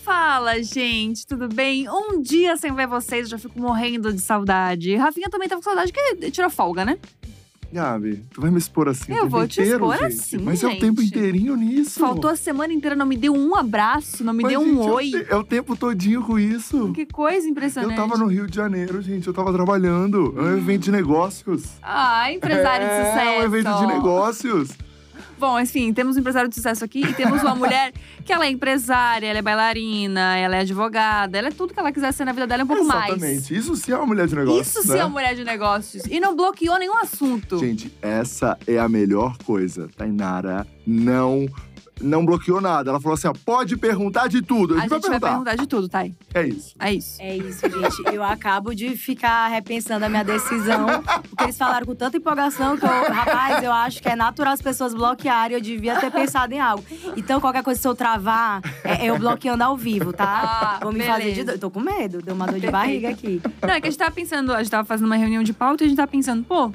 Fala, gente, tudo bem? Um dia sem ver vocês, eu já fico morrendo de saudade. Rafinha também tava com saudade, que tirou folga, né? Gabi, tu vai me expor assim o Eu tempo vou te inteiro, expor gente? assim, Mas é o tempo gente. inteirinho nisso. Faltou a semana inteira, não me deu um abraço, não me Mas, deu um gente, é o oi. te- É o tempo todinho com isso. Que coisa impressionante. Eu tava no Rio de Janeiro, gente. Eu tava trabalhando. É um evento de negócios. Ah, empresário de sucesso. É um evento de negócios. Bom, enfim, temos um empresário de sucesso aqui e temos uma mulher que ela é empresária, ela é bailarina, ela é advogada, ela é tudo que ela quiser ser na vida dela e um pouco mais. Exatamente. Isso sim é uma mulher de negócios, Isso sim né? é uma mulher de negócios. E não bloqueou nenhum assunto. Gente, essa é a melhor coisa. Tainara não não bloqueou nada. Ela falou assim: ó, pode perguntar de tudo. A a gente, gente vai perguntar. perguntar de tudo, Thay. É isso. É isso. É isso, gente. Eu acabo de ficar repensando a minha decisão, porque eles falaram com tanta empolgação que eu, rapaz, eu acho que é natural as pessoas bloquearem. Eu devia ter pensado em algo. Então, qualquer coisa, se eu travar, é eu bloqueando ao vivo, tá? Ah, Vou me fazer de beleza. doido. Tô com medo, deu uma dor de barriga aqui. Não, é que a gente tava pensando, a gente tava fazendo uma reunião de pauta e a gente tava pensando, pô,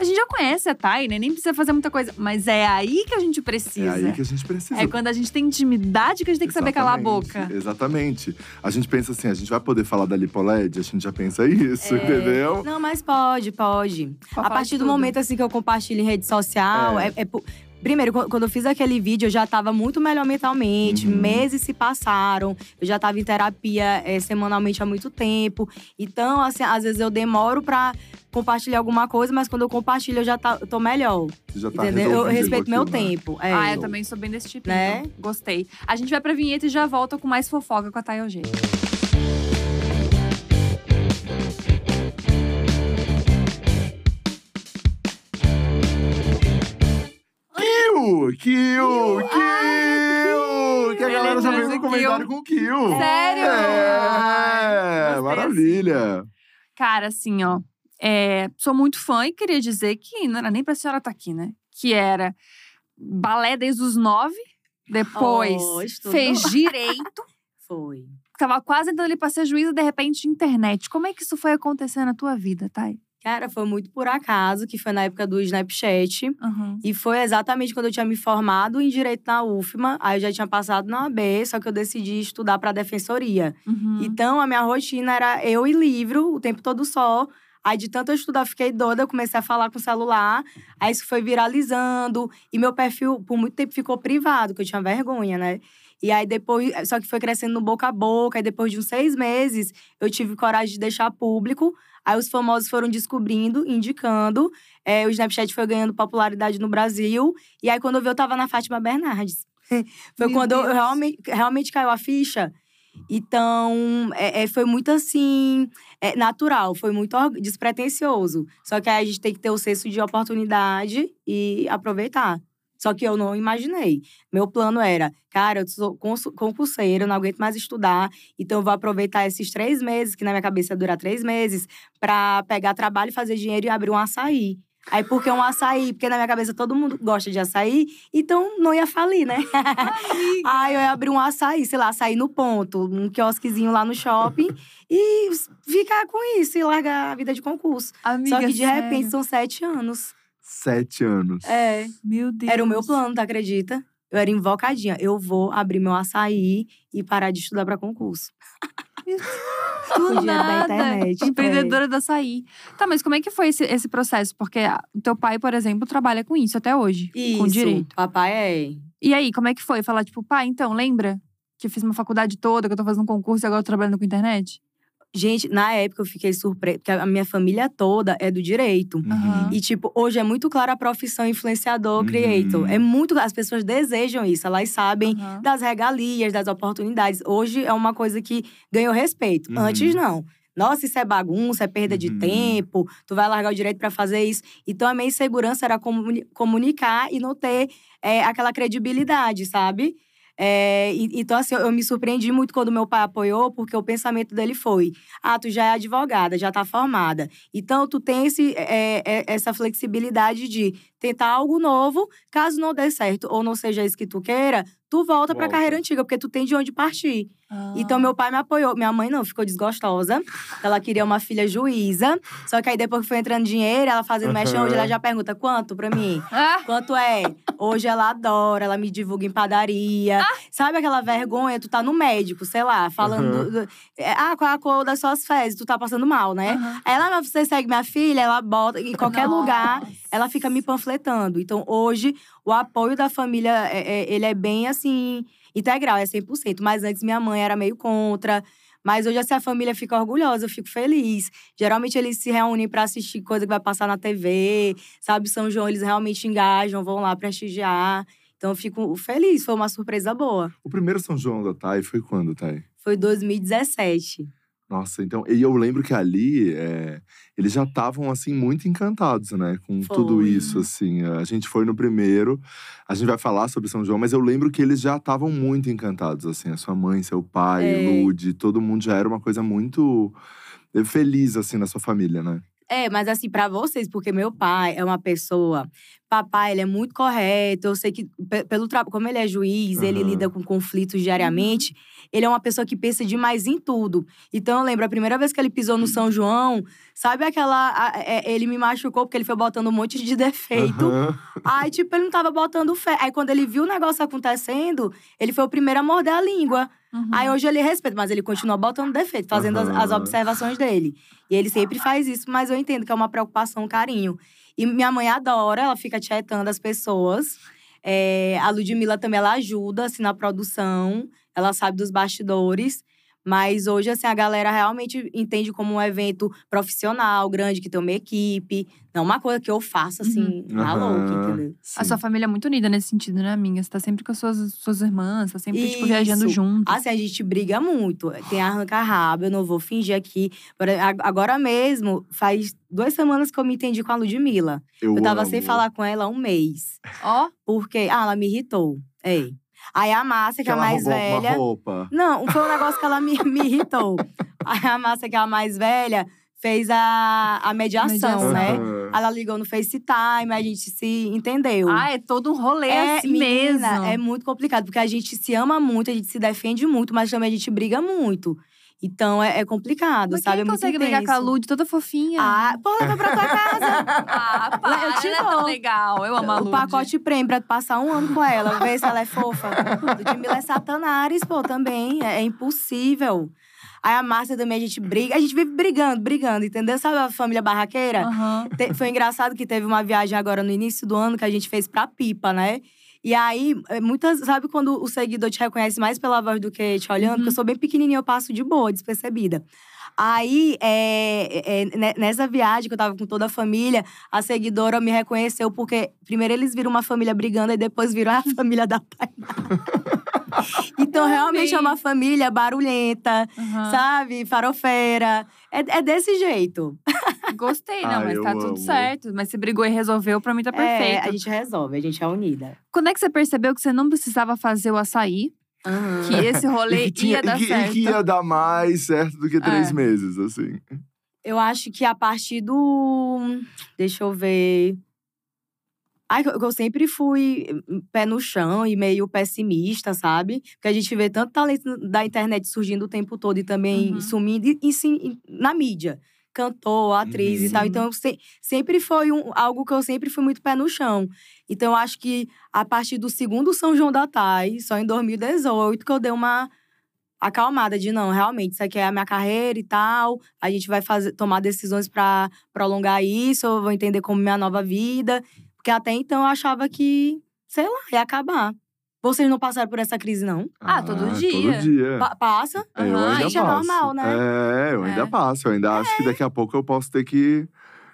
a gente já conhece a Thay, né? Nem precisa fazer muita coisa. Mas é aí que a gente É precisa. aí que a gente precisa. É quando a gente tem intimidade que a gente tem que saber calar a boca. Exatamente. A gente pensa assim, a gente vai poder falar da lipoled? A gente já pensa isso, É. entendeu? Não, mas pode, pode. Pode a partir do tudo. momento assim que eu compartilho em rede social, É. é, é Primeiro, qu- quando eu fiz aquele vídeo, eu já tava muito melhor mentalmente. Uhum. Meses se passaram. Eu já tava em terapia eh, semanalmente há muito tempo. Então, assim, às vezes eu demoro pra compartilhar alguma coisa, mas quando eu compartilho, eu já tá, eu tô melhor. Você já tá entendeu? Eu respeito meu aquilo, né? tempo. É. Ah, eu também sou bem desse tipo, Né? então. Gostei. A gente vai pra vinheta e já volta com mais fofoca com a Thay Eugênia. Kill! Kill! Kill! Que a Ele galera já no o comentário com Kill. Sério? É, maravilha. Cara, assim, ó. é, sou muito fã e queria dizer que não era nem pra senhora estar aqui, né? Que era balé desde os nove, depois Oh, fez direito, Foi. tava quase entrando ali pra ser juíza, de repente internet. Como é que isso foi acontecer na tua vida, Thay? Cara, foi muito por acaso, que foi na época do Snapchat. Uhum. E foi exatamente quando eu tinha me formado em Direito na UFMA. Aí eu já tinha passado na AB, só que eu decidi estudar para Defensoria. Uhum. Então, a minha rotina era eu e livro, o tempo todo só. Aí, de tanto eu estudar, eu fiquei doida, eu comecei a falar com o celular. Aí, isso foi viralizando. E meu perfil, por muito tempo, ficou privado, que eu tinha vergonha, né? E aí, depois… Só que foi crescendo no boca a boca. Aí, depois de uns seis meses, eu tive coragem de deixar público. Aí, os famosos foram descobrindo, indicando. É, o Snapchat foi ganhando popularidade no Brasil. E aí, quando eu vi, eu tava na Fátima Bernardes. foi Meu quando eu realmente, realmente caiu a ficha. Então, é, é, foi muito assim, é, natural, foi muito despretensioso. Só que aí a gente tem que ter o senso de oportunidade e aproveitar. Só que eu não imaginei. Meu plano era, cara, eu sou concurseira, não aguento mais estudar, então eu vou aproveitar esses três meses, que na minha cabeça ia durar três meses, pra pegar trabalho, fazer dinheiro e abrir um açaí. Aí, por que um açaí? Porque na minha cabeça todo mundo gosta de açaí, então não ia falir, né? Aí eu ia abrir um açaí, sei lá, açaí no ponto, um quiosquezinho lá no shopping e ficar com isso e largar a vida de concurso. Amiga, Só que de sério? repente são sete anos. Sete anos. É. Meu Deus. Era o meu plano, tu acredita? Eu era invocadinha. Eu vou abrir meu açaí e parar de estudar pra concurso. Do dinheiro da nada. internet. Empreendedora da açaí. Tá, mas como é que foi esse, esse processo? Porque teu pai, por exemplo, trabalha com isso até hoje. Isso. Com direito. Papai é. E aí, como é que foi? Falar, tipo, pai, então, lembra? Que eu fiz uma faculdade toda, que eu tô fazendo um concurso e agora eu tô trabalhando com internet? Gente, na época eu fiquei surpresa, porque a minha família toda é do direito. Uhum. E, tipo, hoje é muito clara a profissão influenciador, Uhum. creator. É muito. As pessoas desejam isso, elas sabem Aham. das regalias, das oportunidades. Hoje é uma coisa que ganhou respeito. Uhum. Antes, não. Nossa, isso é bagunça, é perda de Uhum. tempo, tu vai largar o direito pra fazer isso. Então, a minha insegurança era comuni- comunicar e não ter é, aquela credibilidade, sabe? É, então, assim, eu, eu me surpreendi muito quando meu pai apoiou, porque o pensamento dele foi: ah, tu já é advogada, já tá formada. Então, tu tem esse, é, é, essa flexibilidade de tentar algo novo, caso não dê certo ou não seja isso que tu queira, tu volta pra Volta. carreira antiga, porque tu tem de onde partir. Ah. Então, meu pai me apoiou. Minha mãe não, ficou desgostosa. Ela queria uma filha juíza. Só que aí, depois que foi entrando dinheiro, ela fazendo mexão, hoje ela já pergunta: quanto pra mim? Ah, Quanto é? Hoje ela adora, ela me divulga em padaria. Sabe aquela vergonha? Tu tá no médico, sei lá, falando. Aham. do- do- é, ah, qual é a cor das suas fezes? Tu tá passando mal, né? Aham. Aí ela, você segue minha filha, ela bota em qualquer lugar, ela fica me panfletando. Então, hoje, o apoio da família, é- é- ele é bem, assim, integral, é 100%. Mas antes, minha mãe era meio contra. Mas hoje, assim, a família fica orgulhosa, eu fico feliz. Geralmente, eles se reúnem pra assistir coisa que vai passar na TV, sabe? São João, eles realmente engajam, vão lá prestigiar. Então, eu fico feliz, foi uma surpresa boa. O primeiro São João da Thay foi quando, Thay? Foi 2017. Nossa, então. E eu lembro que ali é, eles já estavam, assim, muito encantados, né? Com tudo Foi. isso, assim. A gente foi no primeiro, a gente vai falar sobre São João, mas eu lembro que eles já estavam muito encantados, assim. A sua mãe, seu pai, É. Lude, todo mundo já era uma coisa muito eh, feliz, assim, na sua família, né? É, mas assim, pra vocês, porque meu pai é uma pessoa. Papai, ele é muito correto. Eu sei que, pe- pelo trabalho, como ele é juiz, ele Aham. lida com conflitos diariamente. Ele é uma pessoa que pensa demais em tudo. Então, eu lembro, a primeira vez que ele pisou no São João, sabe aquela. a- é, ele me machucou porque ele foi botando um monte de defeito. Aham. Aí, tipo, ele não tava botando fé. Aí, quando ele viu o negócio acontecendo, ele foi o primeiro a morder a língua. Uhum. Aí hoje ele respeita, mas ele continua botando defeito, fazendo as, as Aham. observações dele. E ele sempre faz isso, mas eu entendo que é uma preocupação, um carinho. E minha mãe adora, ela fica tietando as pessoas. É, a Ludmilla também, ela ajuda, assim, na produção. Ela sabe dos bastidores. Mas hoje, assim, a galera realmente entende como um evento profissional, grande, que tem uma equipe. Não uma coisa que eu faço, assim, na Aham. louca, entendeu? A sua família é muito unida nesse sentido, né, amiga? Você tá sempre com as suas, suas irmãs, tá sempre, tipo, Isso. viajando junto. Assim, a gente briga muito. Tem arranca-rabo, eu não vou fingir aqui. Agora- ag- Agora mesmo, faz duas semanas que eu me entendi com a Ludmilla. Eu, Eu tava amo. sem falar com ela há um mês. Ó, Porque, ah, ela me irritou. Ei. Aí a Márcia, que, é a mais roubou velha. Uma roupa. Não, foi um negócio que ela me, me irritou. Aí a Márcia, que é a mais velha, fez a, a mediação, Mediação. né? Aham. Ela ligou no FaceTime, a gente se entendeu. ah, é todo um rolê É, assim menina, mesmo. é muito complicado, porque a gente se ama muito, a gente se defende muito, mas também a gente briga muito. Então é, é complicado, Mas sabe? quem é consegue brigar com a. Lud toda fofinha? Ah, pô, leva pra tua casa. Ah, pá, eu te ela é tão legal. Eu amo a o Lud. pacote prêmio pra passar um ano com ela, ver se ela é fofa. Ludmilla é satanares, pô, também. É, é impossível. Aí a Márcia também, a gente briga. A gente vive brigando, brigando, entendeu? Sabe a família barraqueira? Aham. Te- foi engraçado que teve uma viagem agora no início do ano que a gente fez pra Pipa, né? E aí, é, muitas. Sabe quando o seguidor te reconhece mais pela voz do que te olhando? Uhum. Porque eu sou bem pequenininha, eu passo de boa, despercebida. Aí, é, é, ne- nessa viagem que eu tava com toda a família, a seguidora me reconheceu porque primeiro eles viram uma família brigando e depois viram a família da Tainá. então, realmente é uma família barulhenta, aham. sabe? Farofeira. É, é desse jeito. Gostei, não, Ah, mas tá tudo amo. certo. Mas se brigou e resolveu, pra mim tá É, perfeito. a gente resolve, a gente é unida. Quando é que você percebeu que você não precisava fazer o açaí? Que esse rolê E que, tinha- ia dar e que- e certo? que ia dar mais certo do que três É. meses, assim. Eu acho que a partir do. Deixa eu ver. Ai, eu sempre fui hum, pé no chão e meio pessimista, sabe? Porque a gente vê tanto talento da internet surgindo o tempo todo e também Uhum. sumindo e, e sim, na mídia. Cantor, atriz Uhum. e tal. Sim. Então, se- sempre foi um, algo que eu sempre fui muito pé no chão. Então, eu acho que a partir do segundo São João da Thay, só em 2018, que eu dei uma acalmada de não, realmente, isso aqui é a minha carreira e tal. A gente vai fazer, tomar decisões pra prolongar isso, eu vou entender como minha nova vida. Porque até então eu achava que, sei lá, ia acabar. Vocês não passaram por essa crise, não? Ah, todo dia. Todo dia. Pa- passa? É, eu Aham, ainda gente, é passo. normal, né? É, eu ainda É. passo. Eu ainda acho que daqui a pouco eu posso ter que,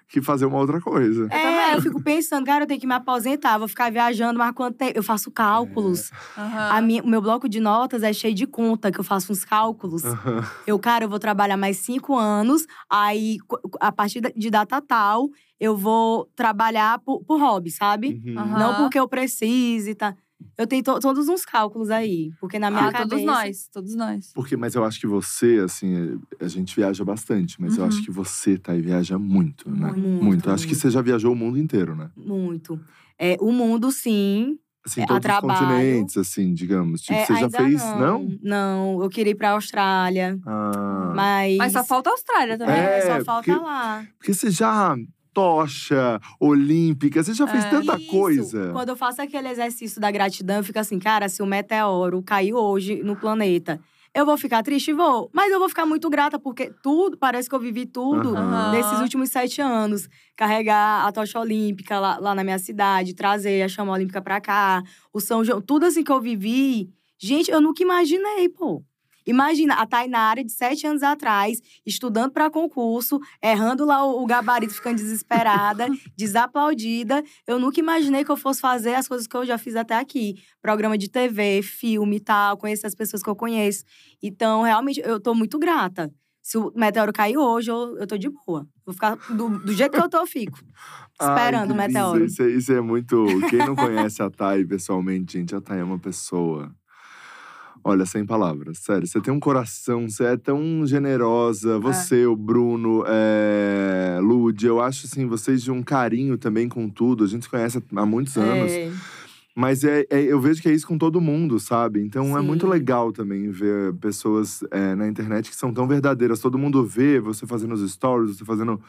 que fazer uma outra coisa. é, eu fico pensando, cara, eu tenho que me aposentar, vou ficar viajando, mas quanto tempo? Eu faço cálculos. Aham. A minha, o meu bloco de notas é cheio de conta, que eu faço uns cálculos. Aham. Eu, cara, eu vou trabalhar mais cinco anos, aí, a partir de data tal, eu vou trabalhar por, por hobby, sabe? Uhum. Não porque eu precise, tá? Eu tenho to- todos uns cálculos aí, porque na minha Ah, cabeça… todos nós, todos nós. Porque, mas eu acho que você, assim, a gente viaja bastante, mas eu Uhum. acho que você, Thay, viaja muito, né? Muito, Muito. Eu acho que muito. você já viajou o mundo inteiro, né? Muito. É, o mundo, sim. Assim, É, todos a os trabalho. continentes, assim, digamos. Tipo, É, você já fez, não? não? Não, eu queria ir pra Austrália, Ah. mas… Mas só falta a Austrália também. É, É, só falta porque- lá. Porque você já. Tocha olímpica. Você já fez É. tanta Isso. coisa. Quando eu faço aquele exercício da gratidão, eu fico assim, cara, se o meteoro caiu hoje no planeta, eu vou ficar triste? Vou. Mas eu vou ficar muito grata, porque tudo, parece que eu vivi tudo Aham. nesses últimos sete anos. Carregar a tocha olímpica lá, lá na minha cidade, trazer a chama olímpica pra cá, o São João, tudo assim que eu vivi. Gente, eu nunca imaginei, pô. Imagina, a Tainara de sete anos atrás, estudando para concurso, errando lá o, o gabarito, ficando desesperada, desaplaudida. Eu nunca imaginei que eu fosse fazer as coisas que eu já fiz até aqui. Programa de TV, filme e tal, conhecer as pessoas que eu conheço. Então, realmente, eu tô muito grata. Se o meteoro cair hoje, eu, eu tô de boa. Vou ficar do, do jeito que eu tô, eu fico. Esperando Ai, o meteoro. Isso, é- isso é muito. Quem não conhece a Thay pessoalmente, gente, a Thay é uma pessoa. Olha, sem palavras, sério. Você tem um coração, você é tão generosa. Você, o Bruno, é... Lud, eu acho assim, vocês de um carinho também com tudo. A gente se conhece há muitos anos. É. Mas é, é- eu vejo que é isso com todo mundo, sabe? Então é Sim. muito legal também ver pessoas é, na internet que são tão verdadeiras. Todo mundo vê você fazendo os stories, você fazendo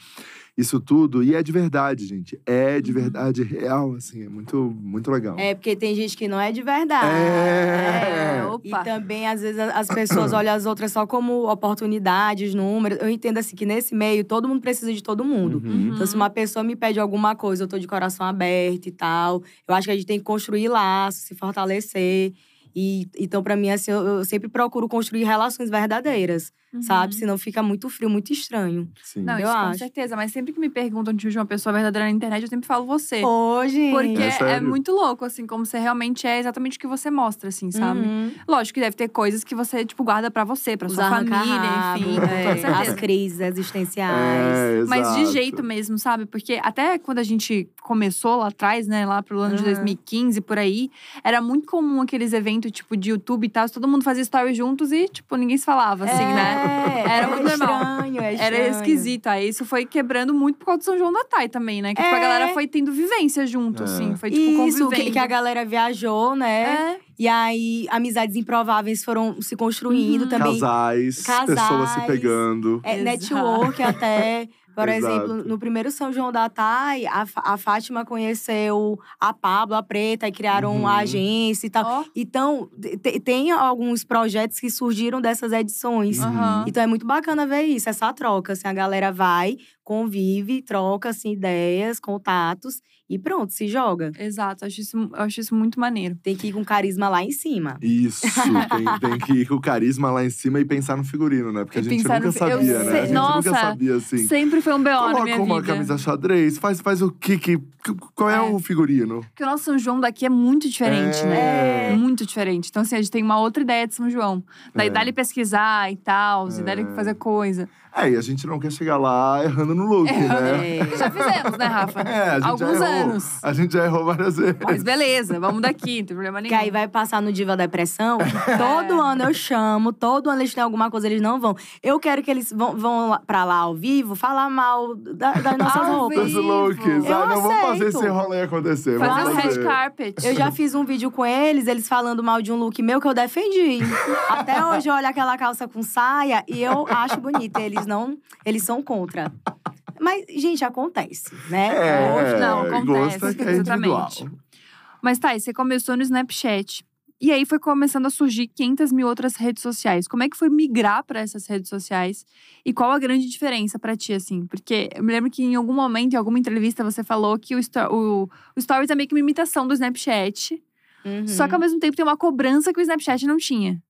isso tudo. E é de verdade, gente. É de Uhum. verdade, real, assim. É muito, muito legal. É, porque tem gente que não é de verdade. É. E Opa. também, às vezes, as pessoas olham as outras só como oportunidades, números. Eu entendo assim que nesse meio todo mundo precisa de todo mundo. Uhum. Então, se uma pessoa me pede alguma coisa, eu tô de coração aberto e tal. Eu acho que a gente tem que construir laços, se fortalecer. E, então, pra mim, assim, eu, eu sempre procuro construir relações verdadeiras, sabe? Uhum. Senão fica muito frio, muito estranho. Sim. Não, Eu isso com acho. certeza. Mas sempre que me perguntam de uma pessoa verdadeira na internet, eu sempre falo você. Hoje. Porque É é, muito louco, assim, como você realmente é exatamente o que você mostra, assim, sabe? Uhum. Lógico que deve ter coisas que você, tipo, guarda pra você, pra Os sua família, enfim, com é, as crises existenciais. É, Mas de jeito mesmo, sabe? Porque até quando a gente começou lá atrás, né, lá pro ano de Uhum. 2015, por aí, era muito comum aqueles eventos, tipo, de YouTube e tal, todo mundo fazia story juntos e, tipo, ninguém se falava, assim, né? É, Era é muito normal. estranho, é Era esquisito. Aí isso foi quebrando muito por causa do São João da Tai também, né? Que tipo, a É. galera foi tendo vivência junto, É. assim. Foi, tipo, Isso, que, que a galera viajou, né? É, E aí, amizades improváveis foram se construindo Uhum. também. Casais, Casais. pessoas se pegando. É, Exato. network até. Por Exato. exemplo, no primeiro São João da Thay, a, a Fátima conheceu a Pablo, a Preta, e criaram Uhum. uma agência e tal. ó. Então, te- tem alguns projetos que surgiram dessas edições. Uhum. Então é muito bacana ver isso, essa troca. Assim, a galera vai, convive, troca assim, ideias, contatos e pronto, se joga. Exato, acho isso, eu acho isso muito maneiro. Tem que ir com carisma lá em cima. Isso, tem, tem que ir com o carisma lá em cima e pensar no figurino, né? Porque a E gente nunca no sabia, né? sei- A gente nossa, nunca sabia, assim. Sempre foi um BO na Coloca minha uma vida. camisa xadrez, faz, faz o que, que qual é, É. o figurino? Porque o nosso São João daqui é muito diferente, né? É. Muito diferente. Então, assim, a gente tem uma outra ideia de São João. Daí É. dá-lhe pesquisar e tal, e dá-lhe É. fazer coisa. É, e a gente não quer chegar lá errando no look, né? É. Já fizemos, né, Rafa? É, a gente Alguns já errou. anos. A gente já errou várias vezes. Mas beleza, vamos daqui, não tem problema nenhum. Que aí vai passar no Diva Depressão. todo ano eu chamo, todo ano eles têm alguma coisa, eles não vão. Eu quero que eles vão, vão lá- pra lá ao vivo falar mal da- das nossas Ao roupas. Os vivo. looks. Eu Ah, não, vamos fazer esse rolê acontecer. Fazer vamos um red carpet. Eu já fiz um vídeo com eles, eles falando mal de um look meu que eu defendi. Até hoje eu olho aquela calça com saia e eu acho bonita. Eles não, eles são contra. Mas, gente, acontece, né? É, Não, acontece, gosto é que é individual. exatamente. Mas tá, e você começou no Snapchat. E aí foi começando a surgir 500 mil outras redes sociais. Como é que foi migrar para essas redes sociais? E qual a grande diferença para ti, assim? Porque eu me lembro que em algum momento, em alguma entrevista, você falou que o, sto- o, o Stories é meio que uma imitação do Snapchat. Uhum. Só que ao mesmo tempo tem uma cobrança que o Snapchat não tinha.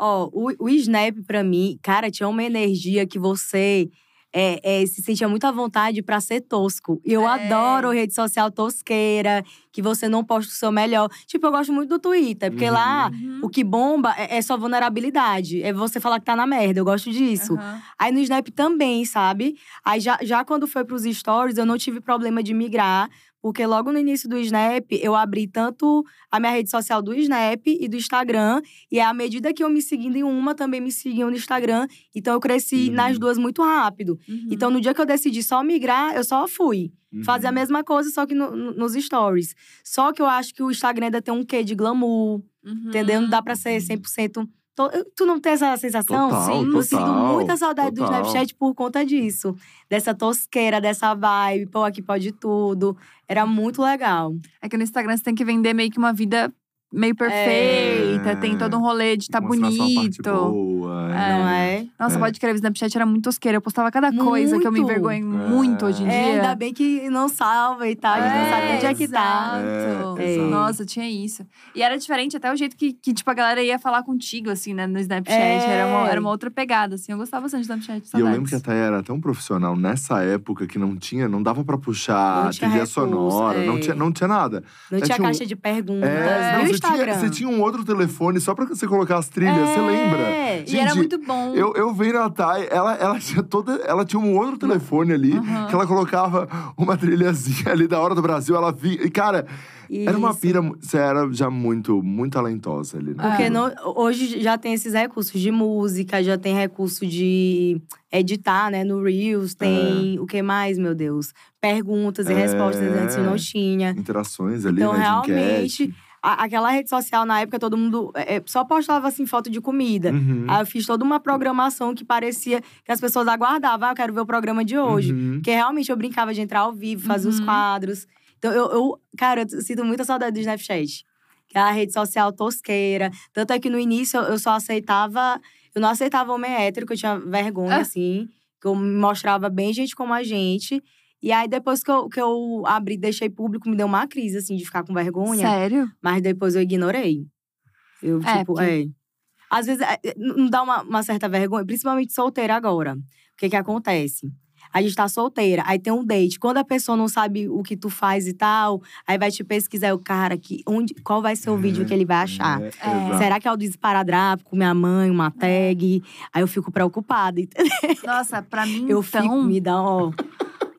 Ó, o, o Snap, pra mim, cara, tinha uma energia que você é, é, se sentia muito à vontade pra ser tosco. E eu É. adoro rede social tosqueira, que você não posta o seu melhor. Tipo, eu gosto muito do Twitter, porque Uhum. lá o que bomba é, é só vulnerabilidade. É você falar que tá na merda. Eu gosto disso. Aham. Aí no Snap também, sabe? Aí já, já quando foi pros stories, eu não tive problema de migrar. Porque logo no início do Snap, eu abri tanto a minha rede social do Snap e do Instagram. E à medida que eu me seguindo em uma, também me seguiam no Instagram. Então eu cresci Uhum. nas duas muito rápido. Uhum. Então no dia que eu decidi só migrar, eu só fui. Fazer a Uhum. mesma coisa, só que no- no- nos stories. Só que eu acho que o Instagram ainda tem um quê de glamour, Uhum. entendeu? Não dá pra ser 100% to- eu- Tu não tem essa sensação? Total, Sim, Eu sinto total, muita saudade do total. Snapchat por conta disso. Dessa tosqueira, dessa vibe. Pô, aqui pode tudo. Era muito legal. É que no Instagram você tem que vender meio que uma vida meio perfeita, É. tem todo um rolê de tá bonito. boa, É. Não é? Nossa, É. pode crer, o Snapchat era muito tosqueira. Eu postava cada coisa que eu me Muito. envergonho muito hoje em dia. É, ainda bem que não salva e tal. A gente não sabe onde é que tá. É. Nossa, tinha isso. E era diferente até o jeito que, que tipo, a galera ia falar contigo, assim, né, no Snapchat. É. Era, uma, era uma outra pegada, assim. Eu gostava bastante do Snapchat. E eu saudades. lembro que a Thay era tão profissional nessa época que não tinha, não dava pra puxar Não a tinha trilha recurso, sonora, não, é. tinha, não tinha nada. Não É, tinha tinha um- caixa de perguntas. É, não, você, tinha, você tinha um outro telefone só pra você colocar as trilhas, você É. lembra? E era Gente, muito bom. Eu, eu vendo a Thay, ela, ela tinha toda. Ela tinha um outro telefone ali, Aham. que ela colocava uma trilhazinha ali da hora do Brasil, ela via. E, cara, era uma Isso. pira. Você era já muito, muito talentosa ali, né? Porque Ah. não- hoje já tem esses recursos de música, já tem recurso de editar, né? No Reels, tem o que mais, meu Deus? Perguntas e É. respostas antes eu não tinha. Interações ali, Então, né? De realmente. A- aquela rede social na época, todo mundo é, só postava assim foto de comida. Uhum. Aí eu fiz toda uma programação que parecia que as pessoas aguardavam. Ah, eu quero ver o programa de hoje. Uhum. Porque realmente eu brincava de entrar ao vivo, fazer os Uhum. quadros. Então, eu, eu- cara, eu sinto muita saudade do Snapchat. Que é a rede social tosqueira. Tanto é que no início eu só aceitava. Eu não aceitava homem hétero, que eu tinha vergonha, Ah. assim. Que eu me mostrava bem gente como a gente. E aí, depois que eu, que eu abri, deixei público, me deu uma crise, assim, de ficar com vergonha. Sério? Mas depois eu ignorei. Eu, É, tipo, porque- é. Às vezes, é, é, não dá uma, uma certa vergonha, principalmente solteira agora. O que que acontece? A gente tá solteira, aí tem um date. Quando a pessoa não sabe o que tu faz e tal, aí vai te pesquisar o cara que onde, qual vai ser o vídeo que ele vai achar. É, É. Será que é o do esparadrapo com minha mãe, uma tag? Aí eu fico preocupada. entendeu? Nossa, pra mim, Eu então… fico, me dá, ó.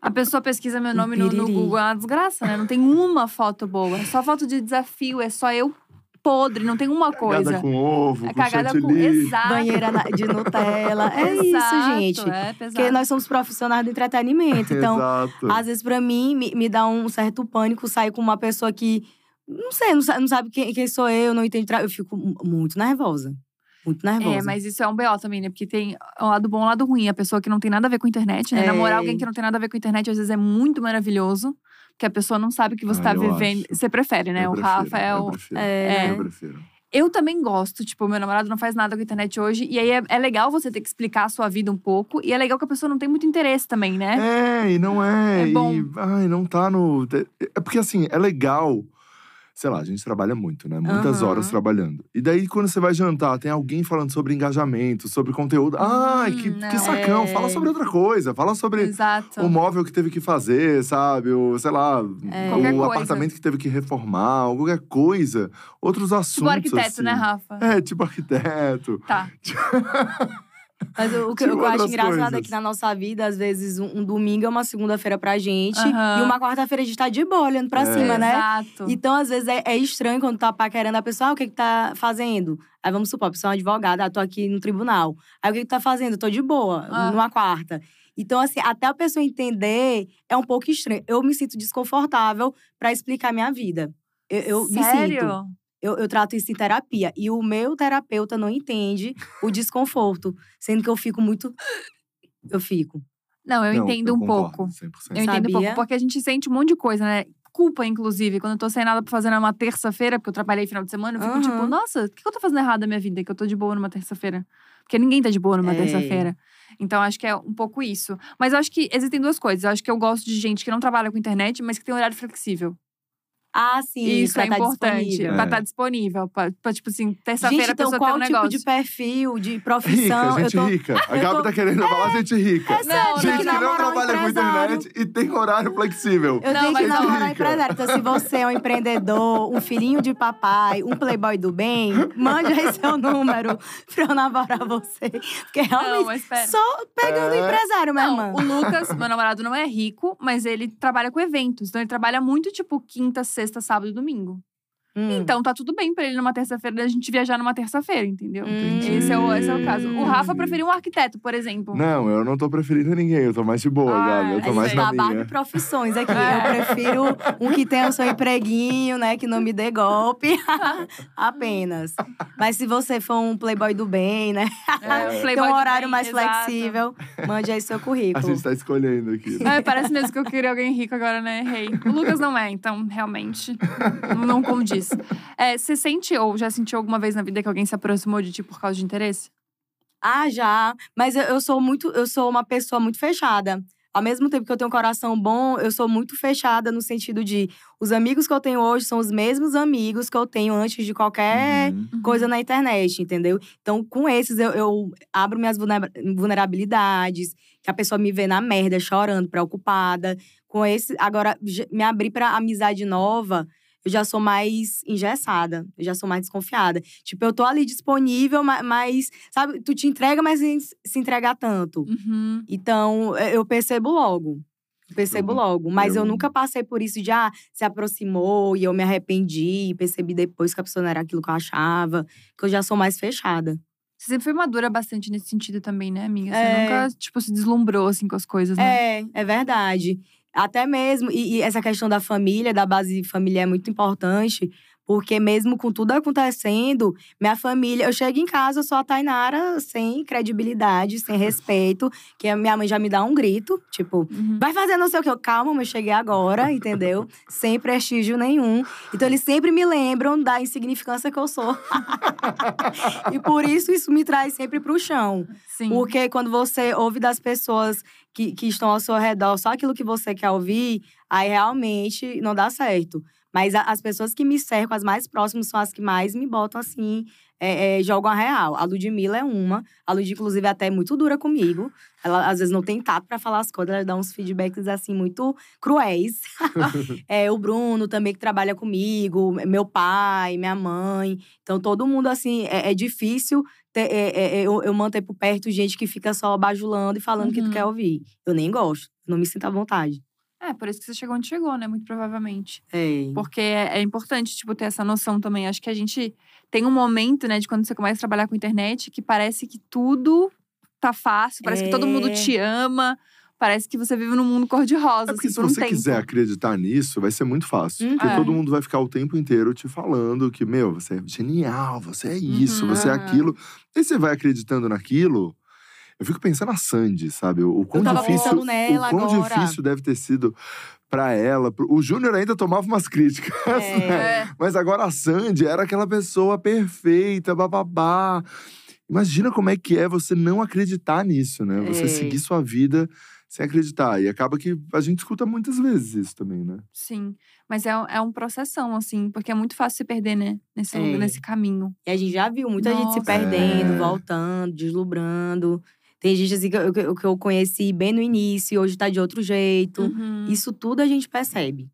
A pessoa pesquisa meu nome no, no. Google, é uma desgraça, né? Não tem uma foto boa. É só foto de desafio, é só eu podre, não tem uma coisa. Cagada com ovo, é com cagada com. chantilly. Exato. Banheira de Nutella. É isso, Exato, gente. É pesado. Porque nós somos profissionais do entretenimento. Então, Exato. Às vezes, pra mim, me, me dá um certo pânico sair com uma pessoa que. Não sei, não sabe, não sabe quem, quem sou eu, não entende. Eu fico mu- muito nervosa. Muito nervosa. É, mas isso é um BO também, né? Porque tem o lado bom e o lado ruim. A pessoa que não tem nada a ver com a internet, né? É. Namorar alguém que não tem nada a ver com a internet, às vezes é muito maravilhoso. Porque a pessoa não sabe o que você Ah, tá vivendo. acho. Você prefere, né? Eu o prefiro, Rafa é eu o. Prefiro. É. Eu prefiro. Eu também gosto, tipo, meu namorado não faz nada com a internet hoje. E aí é, é legal você ter que explicar a sua vida um pouco. E é legal que a pessoa não tem muito interesse também, né? É, e não é. É bom. E, ai, não tá no. É porque assim, é legal. Sei lá, a gente trabalha muito, né? Muitas Aham. horas trabalhando. E daí, quando você vai jantar, tem alguém falando sobre engajamento, sobre conteúdo. Ai, que, Hum, que não. sacão. É. Fala sobre outra coisa. Fala sobre Exato. o móvel que teve que fazer, sabe? O, sei lá, É. O apartamento que teve que reformar, qualquer coisa. Outros assuntos. Tipo arquiteto, assim. né, Rafa? É, tipo arquiteto. Tá. Mas o, que, o que eu acho engraçado é coisas. que na nossa vida, às vezes, um, um domingo é uma segunda-feira pra gente. Aham. E uma quarta-feira a gente tá de boa, olhando pra É. cima, né? Exato. Então, às vezes, é, é estranho quando tá paquerando a pessoa, ah, o que que tá fazendo? Aí vamos supor, a pessoa é uma advogada, ah, tô aqui no tribunal. Aí o que que tá fazendo? Tô de boa, Ah. numa quarta. Então, assim, até a pessoa entender é um pouco estranho. Eu me sinto desconfortável pra explicar minha vida. Eu, eu me sinto. Eu, eu trato isso em terapia. E o meu terapeuta não entende o desconforto. Sendo que eu fico muito. Eu fico. Não, eu Não, entendo um concordo, pouco. 100%. Eu entendo um Sabia? pouco, porque a gente sente um monte de coisa, né? Culpa, inclusive. Quando eu tô sem nada pra fazer numa terça-feira, porque eu trabalhei final de semana, eu fico Aham. tipo, nossa, o que eu tô fazendo errado na minha vida? Que eu tô de boa numa terça-feira. Porque ninguém tá de boa numa É. terça-feira. Então, acho que é um pouco isso. Mas eu acho que existem duas coisas. Eu acho que eu gosto de gente que não trabalha com internet, mas que tem horário flexível. Ah, sim. isso pra é tá importante. disponível. Pra É. estar disponível. Pra, pra, tipo assim, terça-feira Gente, a então pessoa qual tem um tipo negócio. de perfil, de Rica, profissão? gente eu tô... rica. A eu Gabi tô- tá querendo falar gente rica. É Não, gente que não um trabalha com internet e tem horário flexível. Eu Não, tenho que não. namorar Rica. empresário. Então, se você é um empreendedor, um filhinho de papai, um playboy do bem, mande aí seu número pra eu namorar você. Porque Não, realmente, só pegando É. empresário, minha irmã. Não, o Lucas, meu namorado, não é rico, mas ele trabalha com eventos. Então ele trabalha muito, tipo, quinta, sexta, sábado e domingo. Hum. Então tá tudo bem pra ele numa terça-feira a gente viajar numa terça-feira, entendeu? Entendi. Esse é, o, esse é o caso. O Rafa preferiu um arquiteto, por exemplo. Não, eu não tô preferindo ninguém. Eu tô mais de boa, Ah, Gabi. Eu é tô isso mais na minha. de profissões aqui. É. Eu prefiro um que tenha o seu empreguinho, né? Que não me dê golpe. Apenas. Mas se você for um playboy do bem, né? É, Tem playboy um horário bem, mais exato. flexível. Mande aí seu A currículo. gente tá escolhendo aqui. É, parece mesmo que eu queria alguém rico, agora né, errei. O Lucas não é, então realmente não condiz. É, você sente ou já sentiu alguma vez na vida que alguém se aproximou de ti por causa de interesse? Ah, já. Mas eu, eu sou muito, eu sou uma pessoa muito fechada. Ao mesmo tempo que eu tenho um coração bom, eu sou muito fechada no sentido de os amigos que eu tenho hoje são os mesmos amigos que eu tenho antes de qualquer Uhum. coisa na internet, entendeu? Então, com esses, eu, eu abro minhas vulnera- vulnerabilidades, que a pessoa me vê na merda, chorando, preocupada. Com esse, agora, me abrir pra amizade nova, eu já sou mais engessada, eu já sou mais desconfiada. Tipo, eu tô ali disponível, ma- mas, sabe, tu te entrega, mas sem se entregar tanto. Uhum. Então, eu percebo logo. Percebo Eu- logo. Mas eu, eu- nunca passei por isso de, ah, se aproximou e eu me arrependi. E percebi depois que a pessoa não era aquilo que eu achava. Que eu já sou mais fechada. Você sempre foi madura bastante nesse sentido também, né, amiga? Você É. nunca, tipo, se deslumbrou, assim, com as coisas, né? É, é verdade. Até mesmo, e, e essa questão da família, da base familiar é muito importante. Porque mesmo com tudo acontecendo, minha família… Eu chego em casa, eu sou a Tainara sem credibilidade, sem respeito. Que a minha mãe já me dá um grito, tipo… Uhum. Vai fazer não sei o que. Eu, calma, mas eu cheguei agora, entendeu? Sem prestígio nenhum. Então, eles sempre me lembram da insignificância que eu sou. e por isso, isso me traz sempre pro chão. Sim. Porque quando você ouve das pessoas que, que estão ao seu redor só aquilo que você quer ouvir, aí realmente não dá certo. Mas a- as pessoas que me cercam, as mais próximas, são as que mais me botam assim, é, é, jogam a real. A Ludmilla é uma. A Lud, inclusive, até é muito dura comigo. Ela, às vezes, não tem tato pra falar as coisas. Ela dá uns feedbacks, assim, muito cruéis. é, o Bruno também, que trabalha comigo. Meu pai, minha mãe. Então, todo mundo, assim, é, é difícil ter- é, é, é, eu, eu manter por perto gente que fica só bajulando e falando o que tu Uhum. quer ouvir. Eu nem gosto. Não me sinto à vontade. É, por isso que você chegou onde chegou, né? Muito provavelmente. É. Porque é, é importante, tipo, ter essa noção também. Acho que a gente tem um momento, né, de quando você começa a trabalhar com internet, que parece que tudo tá fácil, parece que todo mundo É. te ama. Parece que você vive num mundo cor-de-rosa, É porque assim, se um você quiser acreditar nisso, vai ser muito fácil. Uhum. Porque É. todo mundo vai ficar o tempo inteiro te falando que, meu, você é genial, você é isso, Uhum. você é Aham. aquilo. E você vai acreditando naquilo. Eu fico pensando na Sandy, sabe? O, o quão tava difícil, o quão agora. difícil deve ter sido pra ela. Pro- O Júnior ainda tomava umas críticas, É. né? É. Mas agora a Sandy era aquela pessoa perfeita, bababá. Imagina como é que é você não acreditar nisso, né? Você É. seguir sua vida sem acreditar. E acaba que a gente escuta muitas vezes isso também, né? Sim. Mas é, um- é um processão, assim, porque é muito fácil se perder, né? Nesse, É. nesse caminho. E a gente já viu muita gente se Nossa. perdendo, É. voltando, deslumbrando. Tem gente assim que eu, que eu- que conheci bem no início e hoje tá de outro jeito. Uhum. Isso tudo a gente percebe.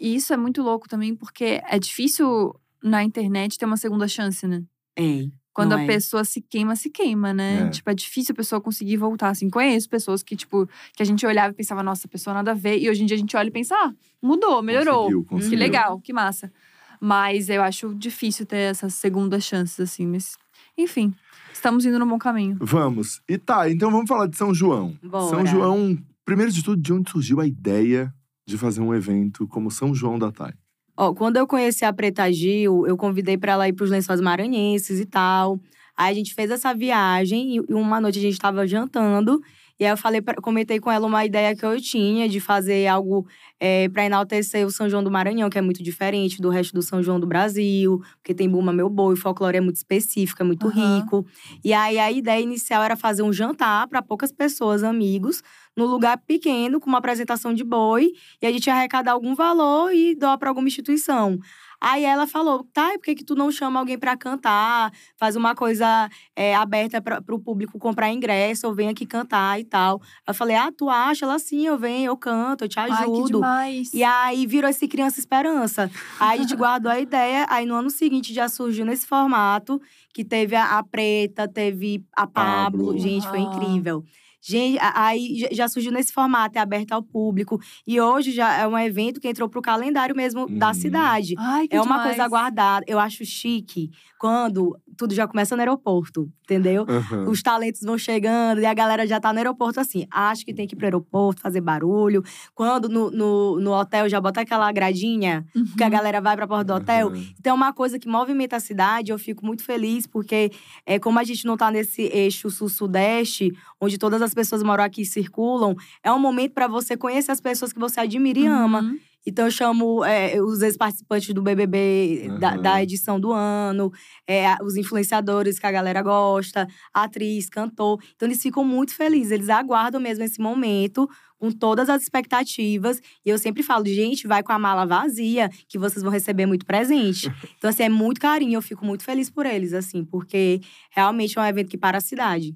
E isso é muito louco também, porque é difícil na internet ter uma segunda chance, né? É. Quando Não a é. pessoa se queima, se queima, né? É. Tipo, é difícil a pessoa conseguir voltar. Assim, conheço pessoas que, tipo, que a gente olhava e pensava, nossa, a pessoa nada a ver. E hoje em dia a gente olha e pensa, ah, mudou, melhorou. Conseguiu, Que conseguiu. legal, que massa. Mas eu acho difícil ter essas segundas chances, assim. Mas, enfim, estamos indo no bom caminho. Vamos. E tá, então vamos falar de São João. Bora. São João, primeiro de tudo, de onde surgiu a ideia de fazer um evento como São João da Thay? Ó, quando eu conheci a Preta Gil, eu convidei pra ela ir pros lençóis maranhenses e tal. Aí a gente fez essa viagem e e uma noite a gente tava jantando. E aí eu falei, comentei com ela uma ideia que eu tinha de fazer algo é, para enaltecer o São João do Maranhão, que é muito diferente do resto do São João do Brasil, porque tem Buma Meu Boi, o folclore é muito específico, é muito Aham. rico. E aí a ideia inicial era fazer um jantar para poucas pessoas, amigos, num lugar pequeno, com uma apresentação de boi, e a gente arrecadar algum valor e doar para alguma instituição. Aí ela falou, tá, e por que, que tu não chama alguém para cantar? Faz uma coisa é, aberta para o público comprar ingresso, ou vem aqui cantar e tal. Eu falei, ah, tu acha? Ela, sim, eu venho, eu canto, eu te Ai, que ajudo. demais. E aí virou esse Criança Esperança. Aí a gente guardou a ideia, aí no ano seguinte já surgiu nesse formato, que teve a, a Preta, teve a Pablo. Pablo. Gente, foi Ah. incrível. Gente, aí já- surgiu nesse formato, é aberto ao público. E hoje já é um evento que entrou pro calendário mesmo da Uhum. cidade. Ai, que É uma demais. coisa aguardada. Eu acho chique quando tudo já começa no aeroporto, entendeu? Aham. Os talentos vão chegando e a galera já tá no aeroporto assim. Acho que tem que ir pro aeroporto, fazer barulho. Quando no, no, no hotel já bota aquela gradinha, que a Uhum. galera vai pra porta do hotel. Aham. Então é uma coisa que movimenta a cidade. Eu fico muito feliz, porque é, como a gente não tá nesse eixo sul-sudeste, onde todas as pessoas moram aqui e circulam, é um momento para você conhecer as pessoas que você admira e ama. Uhum. Então eu chamo é, os ex-participantes do BBB da, Aham. da edição do ano, é, os influenciadores que a galera gosta, atriz, cantor. Então eles ficam muito felizes, eles aguardam mesmo esse momento com todas as expectativas. E eu sempre falo, gente, vai com a mala vazia, que vocês vão receber muito presente. Então assim, é muito carinho, eu fico muito feliz por eles, assim, porque realmente é um evento que para a cidade.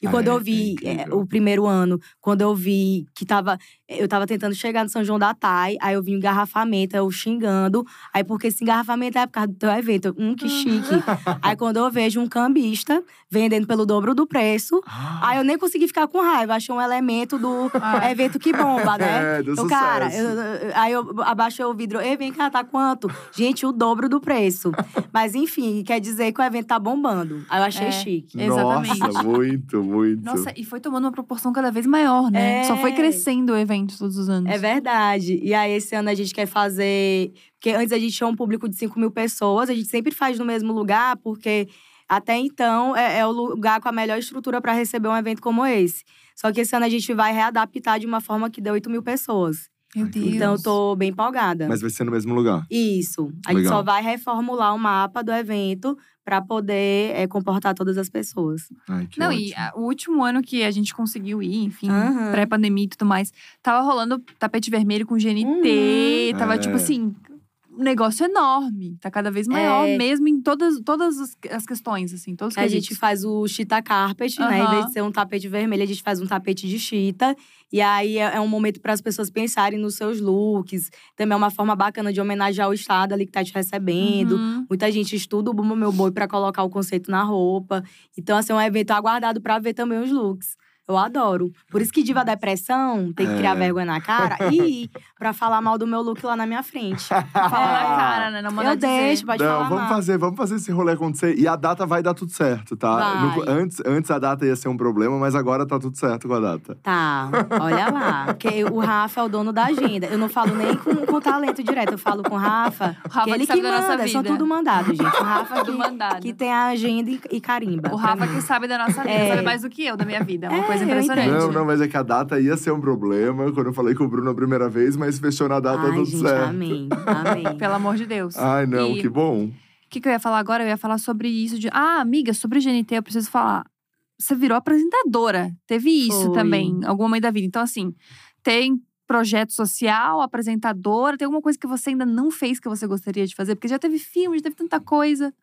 E Ah, quando é- eu é vi é, incrível. o primeiro ano, quando eu vi que tava. Eu tava tentando chegar no São João da Tai, aí eu vi um engarrafamento, eu xingando. Aí, porque esse engarrafamento é por causa do teu evento. Hum, que chique. aí, quando eu vejo um cambista vendendo pelo dobro do preço, aí eu nem consegui ficar com raiva. Achei um elemento do Ah. evento que bomba, né? É, do Então, cara, eu- eu- aí eu abaixei o vidro. Ei, vem cá, tá quanto? Gente, o dobro do preço. Mas enfim, quer dizer que o evento tá bombando. Aí eu achei É. chique. Exatamente. Nossa, muito, muito. Nossa, e foi tomando uma proporção cada vez maior, né? É. Só foi crescendo o evento todos os anos. É verdade. E aí, esse ano a gente quer fazer. Porque antes a gente tinha um público de 5 mil pessoas, a gente sempre faz no mesmo lugar, porque até então é, é o lugar com a melhor estrutura para receber um evento como esse. Só que esse ano a gente vai readaptar de uma forma que dê 8 mil pessoas. Meu Deus. Então eu tô bem empolgada. Mas vai ser no mesmo lugar. Isso. A gente Legal. só vai reformular o mapa do evento para poder é, comportar todas as pessoas. Ai, que Não, ótimo. e ah, o último ano que a gente conseguiu ir, enfim, Aham. pré-pandemia e tudo mais, tava rolando tapete vermelho com GNT, Uhum. tava É. tipo assim, um negócio enorme. Tá cada vez maior, É. mesmo em todas, todas as, questões, assim, todos os A gente faz o chita carpet, né? Em vez de ser um tapete vermelho, a gente faz um tapete de chita. E aí é é um momento para as pessoas pensarem nos seus looks. Também é uma forma bacana de homenagear o estado ali que tá te recebendo. Uhum. Muita gente estuda o Bumba Meu Boi para colocar o conceito na roupa. Então, assim, é um evento aguardado para ver também os looks. Eu adoro. Por isso que Diva Depressão tem que criar É. vergonha na cara e ir pra falar mal do meu look lá na minha frente. Fala na cara, né? Não manda Eu dizer. deixo, pode Não, falar vamos mal. fazer, vamos fazer esse rolê acontecer. E a data vai dar tudo certo, tá? Vai. No- antes, antes a data ia ser um problema, mas agora tá tudo certo com a data. Tá, olha lá. Porque o Rafa é o dono da agenda. Eu não falo nem com, com talento direto, eu falo com o Rafa. O Rafa que ele que sabe que da nossa manda, são tudo mandado, gente. O Rafa Tudo que, mandado. que tem a agenda e, e carimba. O Rafa que sabe da nossa vida, É. sabe mais do que eu da minha vida. É uma É, coisa eu impressionante. Não, não, mas é que a data ia ser um problema quando eu falei com o Bruno a primeira vez, mas fechou na data Ai, tudo gente, certo. amém, amém. Pelo amor de Deus. Ai, não, E- que bom. O que, que eu ia falar agora? Eu ia falar sobre isso de. Ah, amiga, sobre GNT, eu preciso falar. Você virou apresentadora. Teve isso Foi. também, em algum momento da vida. Então, assim, tem projeto social, apresentadora, tem alguma coisa que você ainda não fez que você gostaria de fazer? Porque já teve filme, já teve tanta coisa.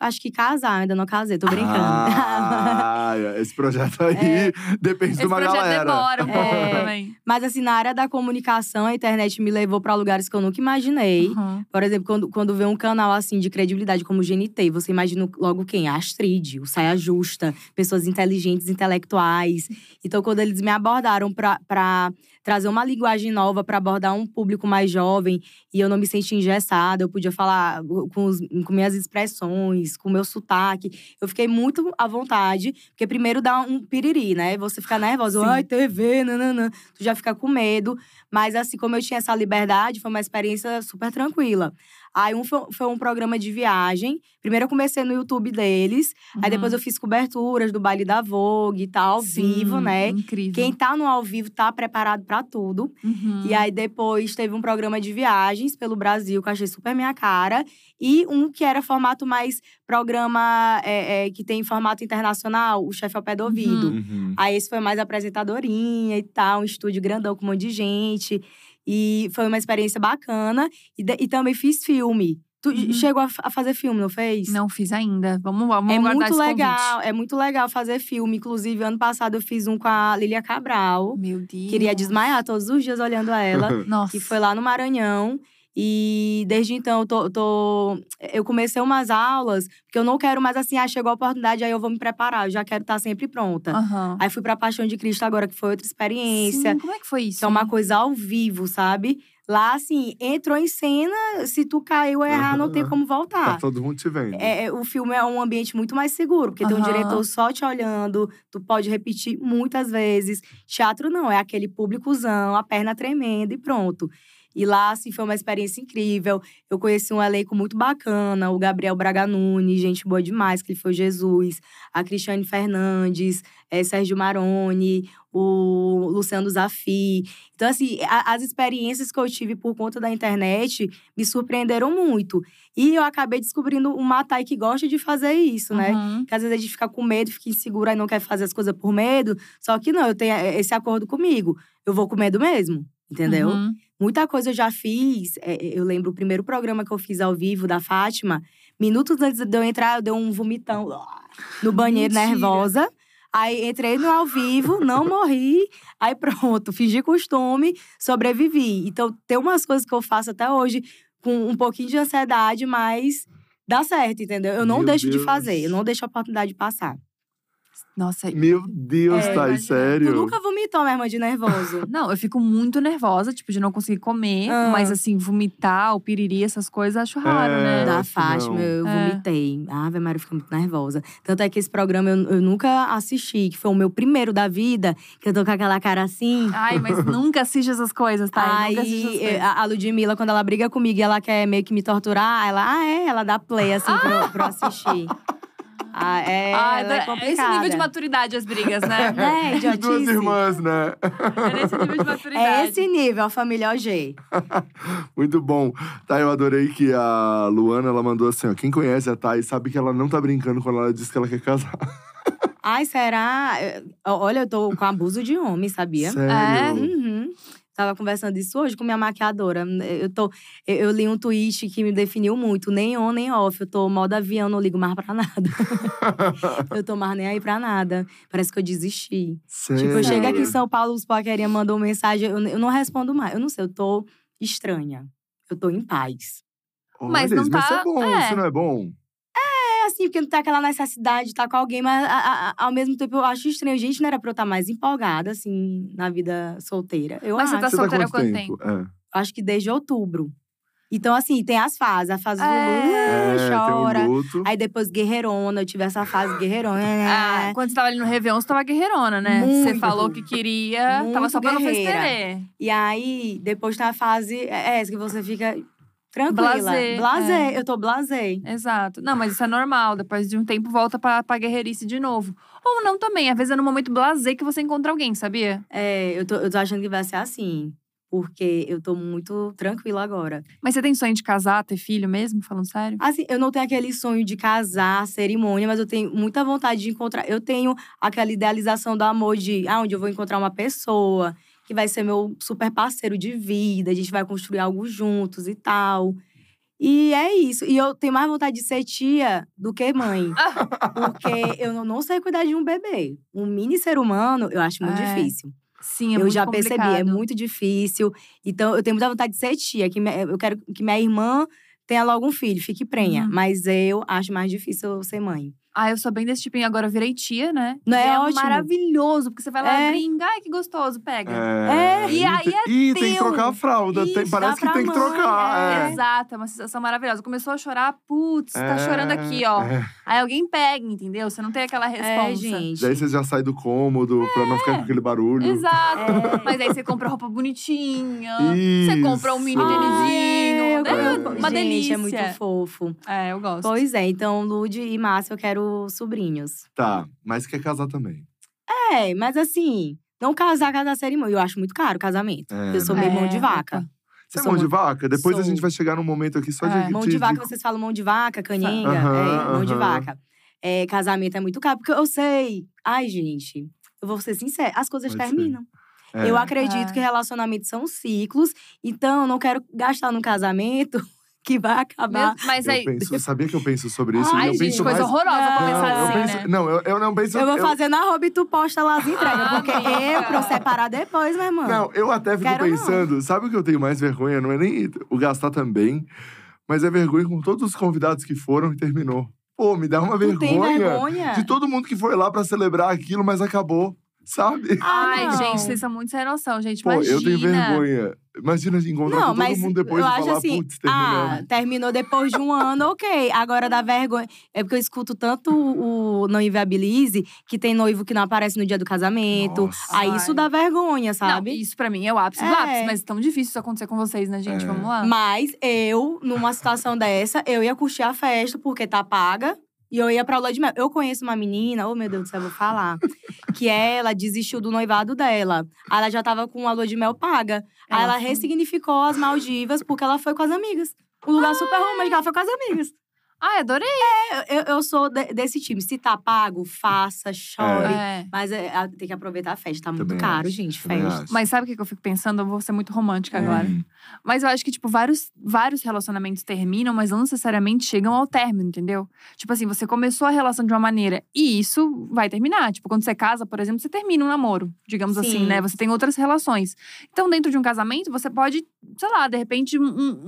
Acho que casar, ainda não casei, tô brincando. Ah, esse projeto aí depende Esse de uma projeto galera. demora um pouco É. também. Mas assim, na área da comunicação, a internet me levou pra lugares que eu nunca imaginei. Uhum. Por exemplo, quando, quando vê um canal assim de credibilidade como o GNT, você imagina logo quem? A Astrid, o Saia Justa, pessoas inteligentes, intelectuais. Então, quando eles me abordaram pra trazer uma linguagem nova para abordar um público mais jovem e eu não me senti engessada, eu podia falar com, os- com minhas expressões, com meu sotaque. Eu fiquei muito à vontade, porque primeiro dá um piriri, né? Você fica nervosa, Sim. ai, TV, nananã. Tu já fica com medo. Mas assim, como eu tinha essa liberdade, foi uma experiência super tranquila. Aí um foi, foi um programa de viagem. Primeiro eu comecei no YouTube deles. Aí depois eu fiz coberturas do baile da Vogue e tal, ao Uhum. Sim, vivo, né? Incrível. Quem tá no ao vivo tá preparado pra tudo. Uhum. E aí depois teve um programa de viagens pelo Brasil, que eu achei super minha cara. E um que era formato mais programa é, é, que tem formato internacional, o chefe ao pé do ouvido. Uhum. Aí esse foi mais apresentadorinha e tal, um estúdio grandão com um monte de gente. E foi uma experiência bacana. E, e também fiz filme. Tu Uhum. chegou a, a fazer filme, não fez? Não fiz ainda. Vamos, vamos É muito esse legal, é muito legal fazer filme. Inclusive, ano passado eu fiz um com a Lilia Cabral. convite. Meu Deus. Queria desmaiar todos os dias olhando a ela. Nossa. que foi lá no Maranhão. E desde então eu tô, tô, Eu comecei umas aulas, porque eu não quero mais assim, ah, chegou a oportunidade, aí eu vou me preparar. Eu já quero estar sempre pronta. Aham. Aí fui pra Paixão de Cristo agora, que foi outra experiência. Sim, como é que foi isso? Que é uma coisa ao vivo, sabe? Lá, assim, entrou em cena, se tu caiu ou errar, não tem como Tá voltar. todo mundo te vendo. É, é, o filme é um ambiente muito mais seguro, porque tem um diretor só te olhando, tu pode repetir muitas vezes. Teatro não, é aquele públicozão, a perna tremenda e pronto. E lá, assim, foi uma experiência incrível. Eu conheci um elenco muito bacana, o Gabriel Braga Nunes, gente boa demais, que ele foi Jesus, a Cristiane Fernandes, eh, Sérgio Maroni, o Luciano Zafi. Então, assim, a- as experiências que eu tive por conta da internet me surpreenderam muito. E eu acabei descobrindo uma Thay que gosta de fazer isso, né? Uhum. Que às vezes a gente fica com medo, fica insegura e não quer fazer as coisas por medo. Só que não, eu tenho eh, esse acordo comigo. Eu vou com medo mesmo, entendeu? Uhum. Muita coisa eu já fiz. é, eu lembro o primeiro programa que eu fiz ao vivo da Fátima. Minutos antes de eu entrar, eu dei um vomitão no banheiro, Mentira. nervosa. Aí entrei no ao vivo, não morri. Aí pronto, fingi costume, sobrevivi. Então tem umas coisas que eu faço até hoje com um pouquinho de ansiedade, mas dá certo, entendeu? Eu não Meu deixo de Deus. fazer, eu não deixo a oportunidade passar. Nossa, Meu Deus, É, Thay, sério? Tu nunca vomitou, minha irmã, de nervoso? Não, eu fico muito nervosa, tipo, de não conseguir comer. Ah. Mas, assim, vomitar, o piriri, essas coisas, acho raro, É. né? Da acho Fátima, não. eu É. vomitei. A Ave Maria, eu fiquei muito nervosa. Tanto é que esse programa eu, eu nunca assisti, que foi o meu primeiro da vida, que eu tô com aquela cara assim. Ai, mas nunca assiste essas coisas, tá? nunca assiste essas coisas. a Ludmilla, quando ela briga comigo e ela quer meio que me torturar, ela, ah, é? Ela dá play, assim, pra, eu- pra eu assistir. Ah, é, Ah, ela é esse complicada. nível de maturidade, as brigas, né? É, De duas idiotice. irmãs, né? É nesse nível de maturidade. É esse nível, a família OG. Muito bom. Tá, eu adorei que a Luana, ela mandou assim, ó. Quem conhece a Thay sabe que ela não tá brincando quando ela diz que ela quer casar. Ai, será? Olha, eu tô com abuso de homem, sabia? Sério? Uhum. Tava conversando isso hoje com minha maquiadora. Eu, tô, eu, eu li um tweet que me definiu muito. Nem on, nem off. Eu tô modo avião, não ligo mais pra nada. eu tô mais nem aí pra nada. Parece que eu desisti. Sério? Tipo, eu chego aqui em São Paulo, os paquerinha mandam mensagem, eu, eu não respondo mais. Eu não sei, eu tô estranha. Eu tô em paz. Olha, Mas não isso é tá- bom, é. isso não é bom? É assim, porque não tem aquela necessidade de estar com alguém, mas a- a- ao mesmo tempo eu acho estranho. Gente, não era pra eu estar mais empolgada, assim, na vida solteira. Eu Mas você acho. tá Você tá solteira há quanto quanto tempo? É. Acho que desde outubro. Então, assim, tem as fases. A fase do É. É, "Ah, chora. luto. Aí depois guerreirona, eu tive essa fase guerreirona. Ah, quando você tava ali no Réveillon, você tava guerreirona, né? Você Muito. falou que queria, tava só pra não festerer. E aí, depois tem a fase é essa que você fica tranquila. Blasé, Blasé, é. eu tô blasé. Exato. Não, mas isso é normal. Depois de um tempo, volta pra, pra guerreirice de novo. Ou não também. Às vezes é no momento blazer que você encontra alguém, sabia? É, eu tô, eu tô achando que vai ser assim. Porque eu tô muito tranquila agora. Mas você tem sonho de casar, ter filho mesmo? Falando sério? Assim, eu não tenho aquele sonho de casar, cerimônia, mas eu tenho muita vontade de encontrar. Eu tenho aquela idealização do amor de ah, onde eu vou encontrar uma pessoa que vai ser meu super parceiro de vida, a gente vai construir algo juntos e tal. E é isso. E eu tenho mais vontade de ser tia do que mãe. porque eu não- sei cuidar de um bebê. Um mini ser humano, eu acho muito É, difícil. Sim, é eu muito já percebi, é complicado. muito difícil. Então, eu tenho muita vontade de ser tia. Que me- eu quero que minha irmã tenha logo um filho, fique prenha. Uhum. Mas eu acho mais difícil ser mãe. Ah, eu sou bem desse tipo, e agora eu virei tia, né? Não E é ótimo? maravilhoso, porque você vai lá, É. brinca, ai que gostoso, pega. É. E aí tem- é Ih, tem que trocar a fralda. tem- parece que tem que mãe, trocar. É. Exato, é uma sensação maravilhosa. Começou a chorar, putz, tá É, chorando aqui, ó. é. Aí alguém pega, entendeu? Você não tem aquela resposta. É, gente. Daí você já sai do cômodo pra não ficar com aquele barulho. Exato. É. Mas aí você compra roupa bonitinha. Você Isso. compra um mini tênisinho. é, eu É gosto. uma gente, delícia. é muito fofo. É, eu gosto. Pois é, então, Lude e Márcia, eu quero sobrinhos. Tá, mas quer casar também. É, mas assim, não casar, casar cerimônia. Eu acho muito caro o casamento. É, eu sou né? meio mão É, de vaca. opa. Você é mão de muito- vaca? Depois a sou. gente vai chegar num momento aqui só de. É. Mão de vaca, vocês falam mão de vaca, Aham, é, mão de vaca. É, casamento é muito caro, porque eu sei. Ai, gente, eu vou ser sincera, as coisas Pode ser. terminam. É. Eu acredito É. que relacionamentos são ciclos, então eu não quero gastar num casamento que vai acabar. Mas Eu aí. penso, sabia que eu penso sobre isso? Ai, eu gente, penso coisa mais... horrorosa Não, eu assim, penso- né? Não, eu, eu não penso. Eu vou eu- fazer na roupa e tu posta lá as entregas. Ah, porque amiga. eu, pra eu separar depois, meu irmão. Não, eu até fico Quero não. pensando, sabe o que eu tenho mais vergonha? Não é nem o gastar também, mas é vergonha com todos os convidados que foram e terminou. Pô, me dá uma vergonha vergonha? de todo mundo que foi lá pra celebrar aquilo, mas acabou, sabe? Ah, Ai, não. gente, vocês são muito sem noção, gente. Pô, Imagina. eu tenho vergonha. Imagina encontrar Não, com todo mundo depois eu e acho falar, assim, putz, ah, terminamos. terminou depois de um ano, ok. Agora dá vergonha. É porque eu escuto tanto o Não Inviabilize, que tem noivo que não aparece no dia do casamento. Nossa. Aí isso dá vergonha, sabe? Não, isso pra mim é o ápice do É. ápice, mas é tão difícil isso acontecer com vocês, né, gente? É. Vamos lá. Mas eu, numa situação dessa, eu ia curtir a festa porque tá paga. E eu ia pra lua de mel. Eu conheço uma menina, oh meu Deus do céu, eu vou falar. que ela desistiu do noivado dela. Aí ela já tava com a lua de mel paga. Aí Ela ressignificou as Maldivas porque ela foi com as amigas. Um lugar super romântico, ela foi com as amigas. Ai, adorei. Eu, eu- eu sou de- desse time. Se tá pago, faça, chore. É. Mas é, é, tem que aproveitar a festa. Tá muito Também caro, acho, gente, também festa. acho. Mas sabe o que eu fico pensando? Eu vou ser muito romântica É. agora. Hum. Mas eu acho que, tipo, vários, vários relacionamentos terminam, mas não necessariamente chegam ao término, entendeu? Tipo assim, você começou a relação de uma maneira e isso vai terminar. Tipo, quando você casa, por exemplo, você termina um namoro, digamos assim, Sim. né? Você tem outras relações. Então, dentro de um casamento, você pode, sei lá, de repente, um-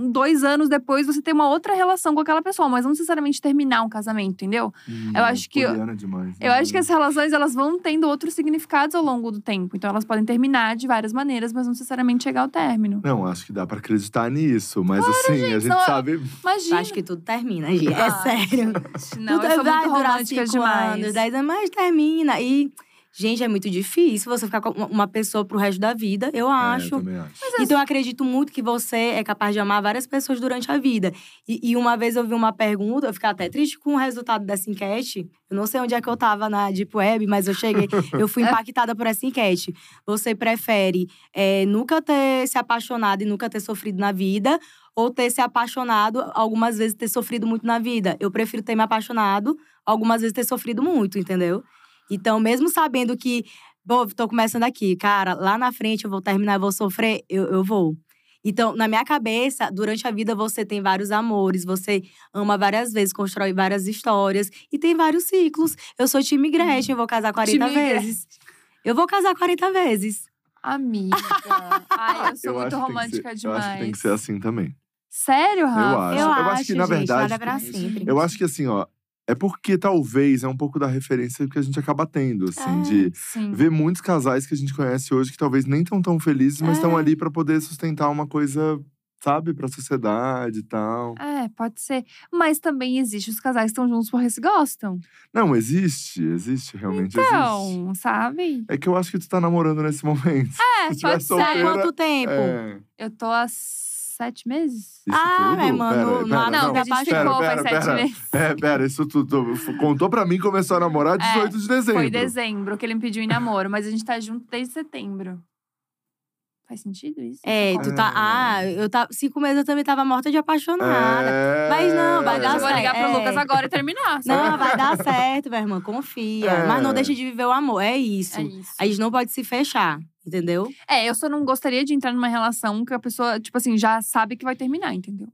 um- dois anos depois, você ter uma outra relação com aquela pessoa, mas não necessariamente terminar um casamento, entendeu? Hum, Eu acho que- poliana demais, Eu né? acho que as relações, elas vão tendo outros significados ao longo do tempo. Então, elas podem terminar de várias maneiras, mas não necessariamente chegar ao término. Não, acho que dá pra acreditar nisso, mas assim, a gente não- sabe. Eu Imagina. acho que tudo termina, Gi. É Ah, sério. Não, Tudo eu sou vai muito durar cinco demais. Anos, dez anos, mas termina. E, gente, é muito difícil você ficar com uma- pessoa pro resto da vida, eu É, acho. também acho. Então, eu acredito muito que você é capaz de amar várias pessoas durante a vida. E, e uma vez eu vi uma pergunta, eu fiquei até triste com o resultado dessa enquete. Eu não sei onde é que eu tava na Deep Web, mas eu cheguei, eu fui impactada por essa enquete. Você prefere é, nunca ter se apaixonado e nunca ter sofrido na vida? Ou ter se apaixonado, algumas vezes ter sofrido muito na vida? Eu prefiro ter me apaixonado, algumas vezes ter sofrido muito, entendeu? Então, mesmo sabendo que Pô, tô começando aqui, cara, lá na frente eu vou terminar, eu vou sofrer, eu, eu vou. Então, na minha cabeça, durante a vida você tem vários amores, você ama várias vezes, constrói várias histórias e tem vários ciclos. Eu sou time Gretchen, eu vou casar 40 Time vezes. Eu vou casar 40 vezes. Amiga. Ai, eu sou Eu muito romântica ser- demais. Eu acho que tem que ser assim também. Sério, Rafa? acho. Eu, eu acho, acho que, na gente, verdade, nada é pra sempre. Eu acho que assim, ó, é porque talvez é um pouco da referência que a gente acaba tendo, assim, É. de Sim. ver muitos casais que a gente conhece hoje que talvez nem estão tão felizes, mas estão É. ali pra poder sustentar uma coisa, sabe, pra sociedade e tal. É, pode ser. Mas também existe os casais que estão juntos porque se gostam. Não, existe, existe, realmente existe. Então, sabe? É que eu acho que tu tá namorando nesse momento. É, Se pode solteira, Há ser. quanto tempo? É. Eu tô há sete meses. Isso Ah, tudo? meu irmão, Pera, pera, não, não, que a gente pera, ficou pera, faz sete pera. meses. É, pera, isso tudo. Contou pra mim que começou a namorar 18 de dezembro. É, Foi dezembro que ele me pediu em namoro, mas a gente tá junto desde setembro. Faz sentido isso? É, tu tá. É. Ah, eu tava. Cinco meses eu também tava morta de apaixonada. É... Mas não, vai dar Eu vou ligar pro É. Lucas agora e terminar. sabe? Não, vai dar certo, minha irmã, confia. É. Mas não deixa de viver o amor, é isso. É isso. A gente não pode se fechar, entendeu? É, eu só não gostaria de entrar numa relação que a pessoa, tipo assim, já sabe que vai terminar, entendeu?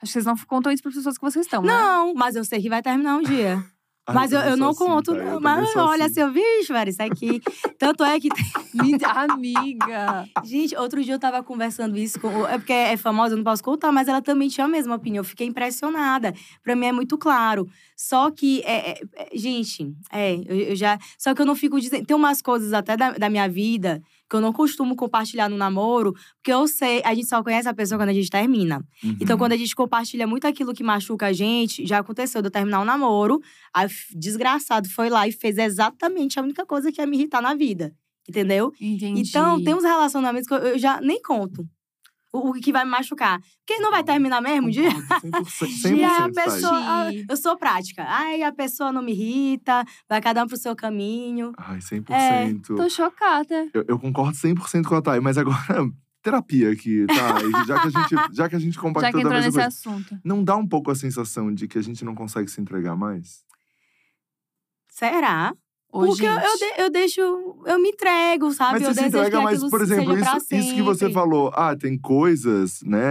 Acho que vocês não contam isso para pessoas que vocês estão, né? Não, mas eu sei que vai terminar um dia. Ai, mas eu, eu sou não assim, conto, tá? Eu Mas olha, assim. seu bicho, velho, isso aqui. Tanto é que. Amiga! Gente, outro dia eu tava conversando isso com. É porque é famosa, eu não posso contar, mas ela também tinha a mesma opinião. Eu fiquei impressionada. Pra mim é muito claro. Só que, é, é- é- gente, é, eu, eu já. Só que eu não fico dizendo. Tem umas coisas até da, da minha vida que eu não costumo compartilhar no namoro, porque eu sei, a gente só conhece a pessoa quando a gente termina. Uhum. Então, quando a gente compartilha muito aquilo que machuca a gente, já aconteceu de eu terminar um namoro, aí f- desgraçado foi lá e fez exatamente a única coisa que ia me irritar na vida. Entendeu? Entendi. Então, tem uns relacionamentos que eu já nem conto. O, o que vai me machucar. Porque não vai terminar mesmo um dia. Concordo, 100%, E aí 100% a pessoa. Entendi. eu sou prática. Ai, a pessoa não me irrita, vai cada um pro seu caminho. Ai, 100%. É, Tô chocada. eu, eu concordo 100% com a Thay, mas agora, terapia aqui, tá? E já que a gente, já que a gente Já compactou que da entrou mesma nesse coisa, assunto. não dá um pouco a sensação de que a gente não consegue se entregar mais? Será? Porque eu, gente. eu, de- eu deixo, eu me entrego, sabe? Mas eu você se desejo entrega, mas, por exemplo, isso, isso que você falou, ah, tem coisas, né?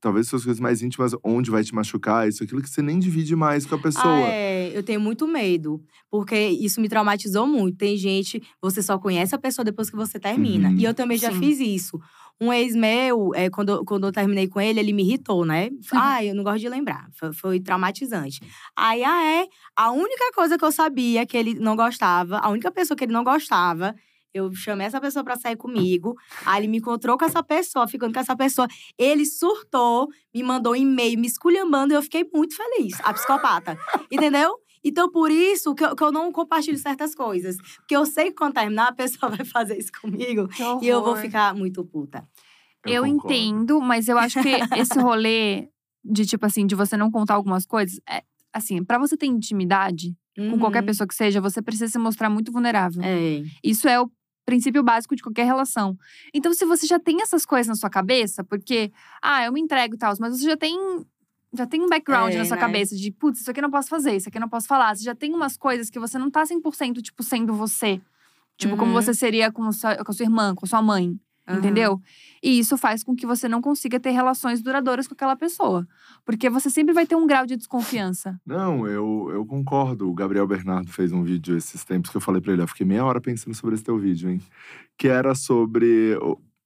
Talvez suas coisas mais íntimas, onde vai te machucar, isso, aquilo que você nem divide mais com a pessoa. Ah, é, eu tenho muito medo, porque isso me traumatizou muito. Tem gente, você só conhece a pessoa depois que você termina. Uhum. E eu também já Sim. fiz isso. Um ex meu, é, quando, eu- quando eu terminei com ele, ele me irritou, né? Ah, eu não gosto de lembrar. Foi, foi traumatizante. Aí, ah, é. A única coisa que eu sabia que ele não gostava, a única pessoa que ele não gostava, eu chamei essa pessoa pra sair comigo. Aí ele me encontrou com essa pessoa, ficando com essa pessoa. Ele surtou, me mandou um e-mail me esculhambando e eu fiquei muito feliz. A psicopata. Entendeu? Então, por isso que eu, que eu não compartilho certas coisas. Porque eu sei que quando terminar, a pessoa vai fazer isso comigo. E eu vou ficar muito puta. Eu, concordo. entendo, mas eu acho que esse rolê de, tipo assim, de você não contar algumas coisas, é assim, pra você ter intimidade com qualquer Uhum. pessoa que seja, você precisa se mostrar muito vulnerável. É. Isso é o princípio básico de qualquer relação. Então, se você já tem essas coisas na sua cabeça, porque, ah, eu me entrego e tal, mas você já tem. Já tem um background É, na sua né? cabeça de, putz, isso aqui eu não posso fazer, isso aqui eu não posso falar. Você já tem umas coisas que você não tá 100%, tipo, sendo você. Tipo, como Uhum. você seria com, sua, com a sua irmã, com a sua mãe. Aham. Entendeu? E isso faz com que você não consiga ter relações duradouras com aquela pessoa. Porque você sempre vai ter um grau de desconfiança. Não, eu, eu concordo. O Gabriel Bernardo fez um vídeo esses tempos que eu falei pra ele. Eu fiquei meia hora pensando sobre esse teu vídeo, hein? Que era sobre.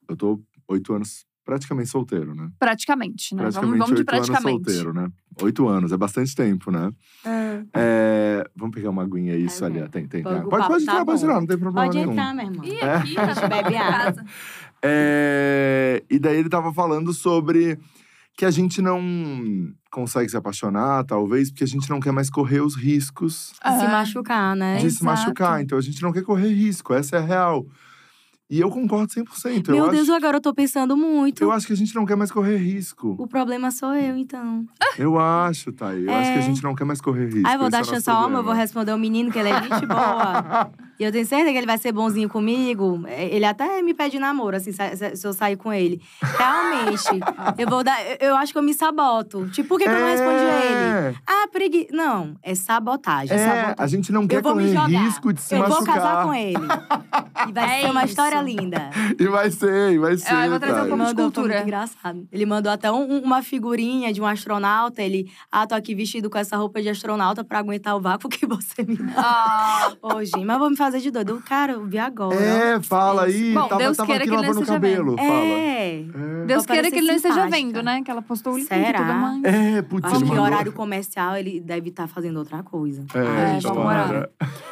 Eu tô oito anos praticamente solteiro, né? Praticamente, né? Praticamente vamos, vamos de oito anos praticamente. solteiro, né? Oito anos, é bastante tempo, né? Ah, É, Vamos pegar uma aguinha isso Vai ali, tem, tem. Pode- Pode, papo pode tá entrar, pode bom. entrar, não tem problema Pode nenhum. entrar, meu irmão. Ih, É. aqui, tá bebe água. É, E daí ele tava falando sobre que a gente não consegue se apaixonar, talvez, porque a gente não quer mais correr os riscos De se machucar, né? de se Exato. machucar. Então a gente não quer correr risco, essa é a real. E eu concordo 100%. Meu eu Deus, acho, agora eu tô pensando muito. eu acho que a gente não quer mais correr risco. O problema sou eu, então. Eu acho, Thay. Eu acho que a É. gente não quer mais correr risco. Eu vou dar é chance ao homem, eu vou responder o menino, que ele é gente boa. E eu tenho certeza que ele vai ser bonzinho comigo. É, Ele até me pede namoro, assim, se, eu sair com ele. Realmente, eu vou dar. eu- Eu acho que eu me saboto. Tipo, por que, que eu não respondi a ele? É, Ah, pregui. Não, é sabotagem. É, sabotagem. a gente não quer Eu correr jogar. risco de se eu machucar. vou casar com ele. E vai É ser uma isso. história linda. E vai ser, e vai ser. eu vou trazer um pouco de foi cultura. muito engraçado. Ele mandou até um- uma figurinha de um astronauta. Ele, ah, tô aqui vestido com essa roupa de astronauta pra aguentar o vácuo que você me dá. Ah, Ô, gente, mas vou me fazer de doido. Cara, eu vi agora. É, fala aí. Bom, tava, Deus tava queira que ele não esteja cabelo. Fala. É. É. Deus Vou queira que ele não esteja vendo, né? Que ela postou o link Será? tudo mais. É, putz, Acho que horário comercial ele deve estar fazendo outra coisa. É, É, vamos orar. era-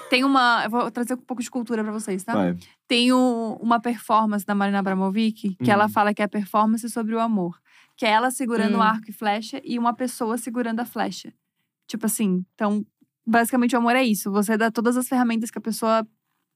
Tem uma. Eu vou trazer um pouco de cultura pra vocês, tá? Vai. Tem o- uma performance da Marina Abramovic que Hum. ela fala que é a performance sobre o amor. Que é ela segurando Hum. o arco e flecha e uma pessoa segurando a flecha. Tipo assim, então, basicamente o amor é isso. Você dá todas as ferramentas que a pessoa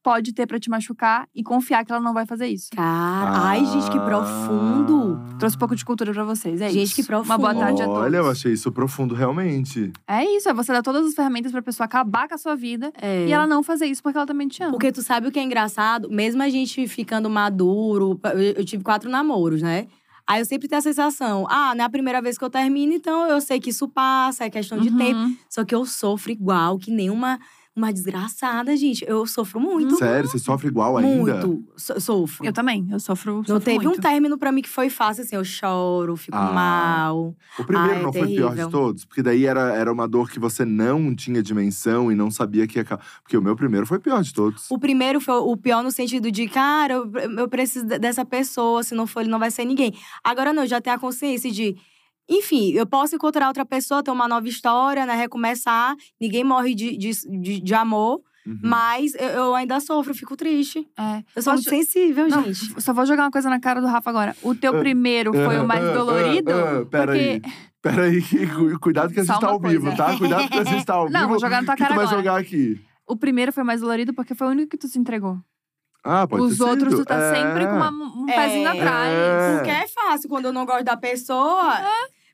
pode ter pra te machucar e confiar que ela não vai fazer isso. Cara, ai, gente, que profundo. Ah. Trouxe um pouco de cultura pra vocês, é Gente, isso. que Uma boa profundo. tarde a todos. Olha, eu achei isso profundo, realmente. É isso, é você dar todas as ferramentas pra pessoa acabar com a sua vida É. e ela não fazer isso porque ela também te ama. Porque tu sabe o que é engraçado? Mesmo a gente ficando maduro, eu tive quatro namoros, né? Aí eu sempre tenho a sensação, ah, não é a primeira vez que eu termino, então eu sei que isso passa, é questão de Uhum. tempo. Só que eu sofro igual, que nem uma, desgraçada, gente. Eu sofro muito. Sério, você sofre igual ainda? Muito. So- sofro. Eu também, eu sofro, Não sofro teve muito. um término pra mim que foi fácil, assim. Eu choro, fico Ah. mal. O primeiro é não foi o pior de terrível. todos? Porque daí era, era uma dor que você não tinha dimensão e não sabia que ia. Porque o meu primeiro foi o pior de todos. O primeiro foi o pior no sentido de, cara, eu, eu preciso de- dessa pessoa, se não for, ele não vai ser ninguém. Agora não, eu já tenho a consciência de. Enfim, eu posso encontrar outra pessoa, ter uma nova história, né? Recomeçar. Ninguém morre de, de, de, de amor, Uhum. mas eu, eu ainda sofro, eu fico triste. É. Eu sou Posso- muito sensível, Não, gente. Só vou jogar uma coisa na cara do Rafa agora. O teu Ah, primeiro foi o mais ah, ah, dolorido? ah, pera porque. aí. Peraí, cuidado que a Só gente tá ao vivo, coisa. tá? Cuidado que a gente tá ao vivo. Não, vou jogar na tua que cara tu vai agora. jogar aqui. O primeiro foi mais dolorido porque foi o único que tu se entregou. Ah, pode Os ter outros, sido. tu tá É. sempre com uma- um É. pezinho atrás. É. Porque é fácil quando eu não gosto da pessoa.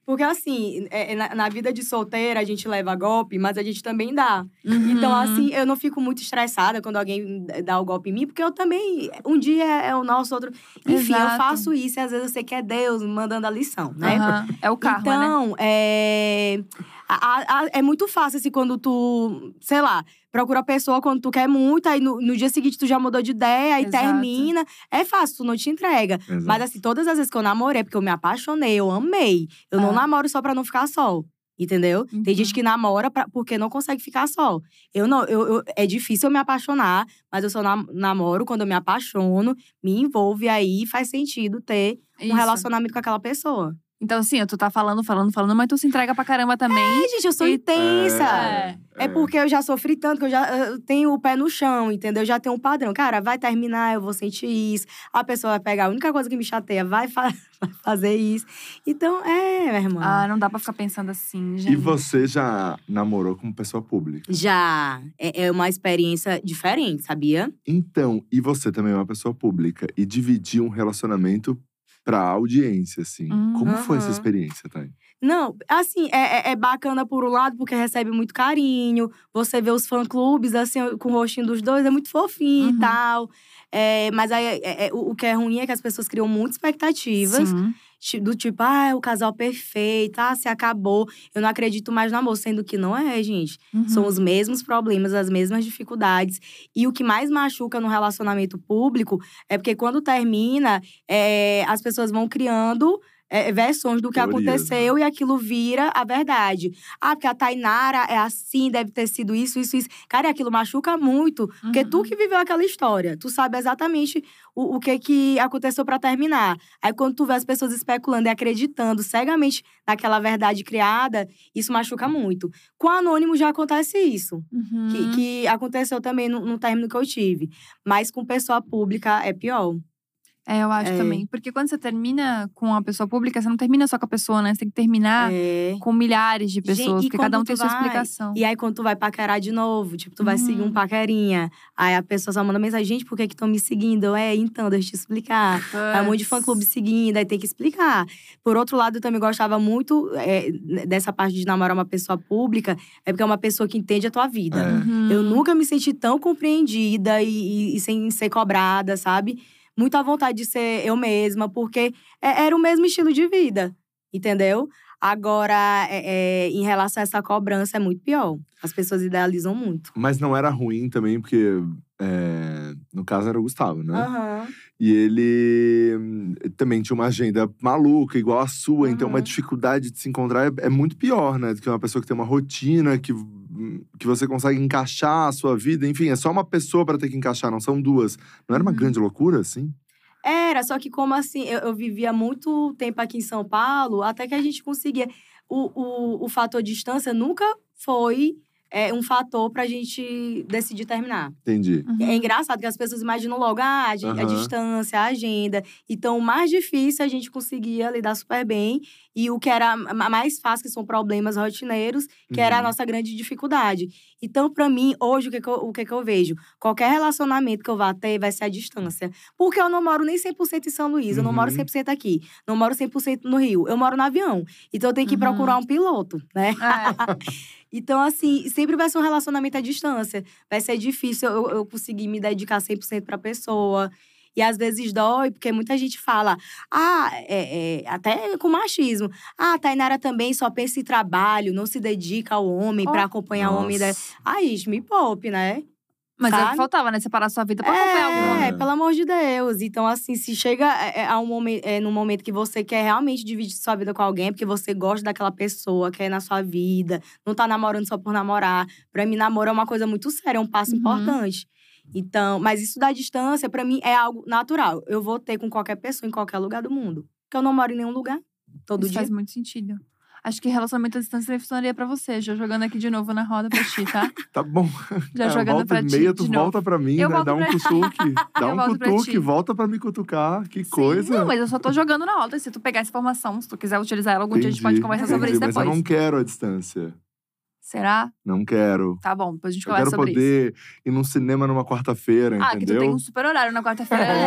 Porque assim, é- é na, na vida de solteira a gente leva golpe, mas a gente também dá. Então, Uhum. assim, eu não fico muito estressada quando alguém dá o golpe em mim, porque eu também. Um dia é o nosso, outro. Enfim, eu Exato. faço isso e às vezes eu sei que é Deus mandando a lição, né? Aham. É o karma, né? então, é, A- a- é muito fácil, assim, quando tu, sei lá, procura a pessoa quando tu quer muito, aí no, no dia seguinte tu já mudou de ideia, aí termina. É fácil, tu não te entrega. Exato. Mas assim, todas as vezes que eu namorei, é porque eu me apaixonei, eu amei. Eu não Ah. namoro só pra não ficar só. Entendeu? Tem Uhum. gente que namora pra- porque não consegue ficar só. Eu não, eu, eu- é difícil eu me apaixonar, mas eu só nam- namoro quando eu me apaixono, me envolvo e aí faz sentido ter um Isso. relacionamento com aquela pessoa. Então, assim, tu tá falando, falando, falando, mas tu se entrega pra caramba também. Ai, gente, eu sou E- intensa. É. É porque eu já sofri tanto que eu já eu tenho o pé no chão, entendeu? Eu já tenho um padrão. Cara, vai terminar, eu vou sentir isso. A pessoa vai pegar a única coisa que me chateia, vai, fa- vai fazer isso. Então, é, minha irmã. Ah, não dá pra ficar pensando assim, gente. E você já namorou com pessoa pública? Já é, é uma experiência diferente, sabia? Então, e você também é uma pessoa pública e dividir um relacionamento pra audiência, assim. Hum, Como foi essa experiência, Thay? Não, assim, é, é- é bacana por um lado, porque recebe muito carinho. Você vê os fã-clubes, assim, com o rostinho dos dois, é muito fofinho Uhum. e tal. É, mas aí, é- é- o, o que é ruim é que as pessoas criam muitas expectativas. Sim. Do tipo, ah, é o casal perfeito, ah, se acabou. Eu não acredito mais no amor, sendo que não é, gente. Uhum. São os mesmos problemas, as mesmas dificuldades. E o que mais machuca no relacionamento público é porque quando termina, é, as pessoas vão criando. É, versões do que Teorias, né? aconteceu e aquilo vira a verdade. Ah, porque a Tainara é assim, deve ter sido isso, isso, isso. Cara, e aquilo machuca muito. Porque tu Uhum. que viveu aquela história, tu sabe exatamente o, o que que aconteceu pra terminar. Aí quando tu vê as pessoas especulando e acreditando cegamente naquela verdade criada, isso machuca muito. Com anônimo já acontece isso, Uhum. que, que aconteceu também no, no término que eu tive. Mas com pessoa pública é pior. É, eu acho É. também. Porque quando você termina com uma pessoa pública, você não termina só com a pessoa, né? Você tem que terminar É. com milhares de Gente, pessoas. e porque cada um tem tu sua vai- explicação. E aí, quando tu vai paquerar de novo, tipo, tu vai seguir Uhum. um paquerinha. Aí a pessoa só manda mensagem, gente, por que que estão me seguindo? Eu, É, então, deixa eu te explicar. Aí um monte de fã-clube seguindo, aí tem que explicar. Por outro lado, eu também gostava muito é, dessa parte de namorar uma pessoa pública, é porque é uma pessoa que entende a tua vida. É. Uhum. Eu nunca me senti tão compreendida e, e- e sem ser cobrada, sabe? Muito à vontade de ser eu mesma, porque é- era o mesmo estilo de vida, entendeu? Agora, é- é, em relação a essa cobrança, é muito pior. As pessoas idealizam muito. Mas não era ruim também, porque… é, no caso era o Gustavo, né? Aham. E ele hum, também tinha uma agenda maluca, igual a sua. Então, uma Uhum. dificuldade de se encontrar é, é muito pior, né? Do que uma pessoa que tem uma rotina, que, que você consegue encaixar a sua vida. Enfim, é só uma pessoa para ter que encaixar, não são duas. Não era uma Uhum. grande loucura, assim? Era, só que como assim, eu, eu vivia muito tempo aqui em São Paulo, até que a gente conseguia. O, o, o fator distância nunca foi é, um fator pra gente decidir terminar. Entendi. Uhum. É engraçado que as pessoas imaginam logo ah, a, di- a distância, a agenda. Então, o mais difícil a gente conseguia lidar super bem. E o que era ma- mais fácil, que são problemas rotineiros, que era a Uhum. nossa grande dificuldade. Então, pra mim, hoje, o que, que, eu, o que, que eu vejo? Qualquer relacionamento que eu vá ter vai ser a distância. Porque eu não moro nem 100% em São Luís, eu não moro Uhum. 100% aqui, não moro 100% no Rio, eu moro no avião. Então, eu tenho que Uhum. procurar um piloto, né? É. Então, assim, sempre vai ser um relacionamento à distância. Vai ser difícil eu, eu conseguir me dedicar 100% pra pessoa. E às vezes dói, porque muita gente fala, ah, é, é, até com machismo. Ah, a Tainara também só pensa em trabalho, não se dedica ao homem pra Ó. acompanhar o homem. Da... Nossa. Ai, isso me poupe, né? Mas é o que faltava, né? Separar sua vida pra acompanhar algum É, homem. pelo amor de Deus. Então, assim, se chega é, é, a um momento, é, num momento que você quer realmente dividir sua vida com alguém, porque você gosta daquela pessoa, quer na sua vida, não tá namorando só por namorar. Pra mim, namoro é uma coisa muito séria, é um passo Uhum. importante. Então, mas isso da distância, pra mim, é algo natural. Eu vou ter com qualquer pessoa, em qualquer lugar do mundo. Porque eu não moro em nenhum lugar, todo Isso dia. faz muito sentido. Acho que relacionamento à distância funcionaria pra você. Já jogando aqui de novo na roda pra ti, tá? Tá bom. Já É, jogando volta pra ti meia, tu volta pra mim, Eu né? Dá um pra- cutuque. Dá Eu um pra cutuque, ti. volta pra me cutucar. Que Sim. coisa. Não, mas eu só tô jogando na roda. Se tu pegar essa informação, se tu quiser utilizar ela algum dia, a gente pode Entendi, conversar sobre isso entendi, depois. Mas eu não quero a distância. Será? Não quero. Tá bom, depois a gente Eu conversa quero sobre isso. poder ir num cinema numa quarta-feira, Ah, que tu entendeu? tem um super horário na quarta-feira livre,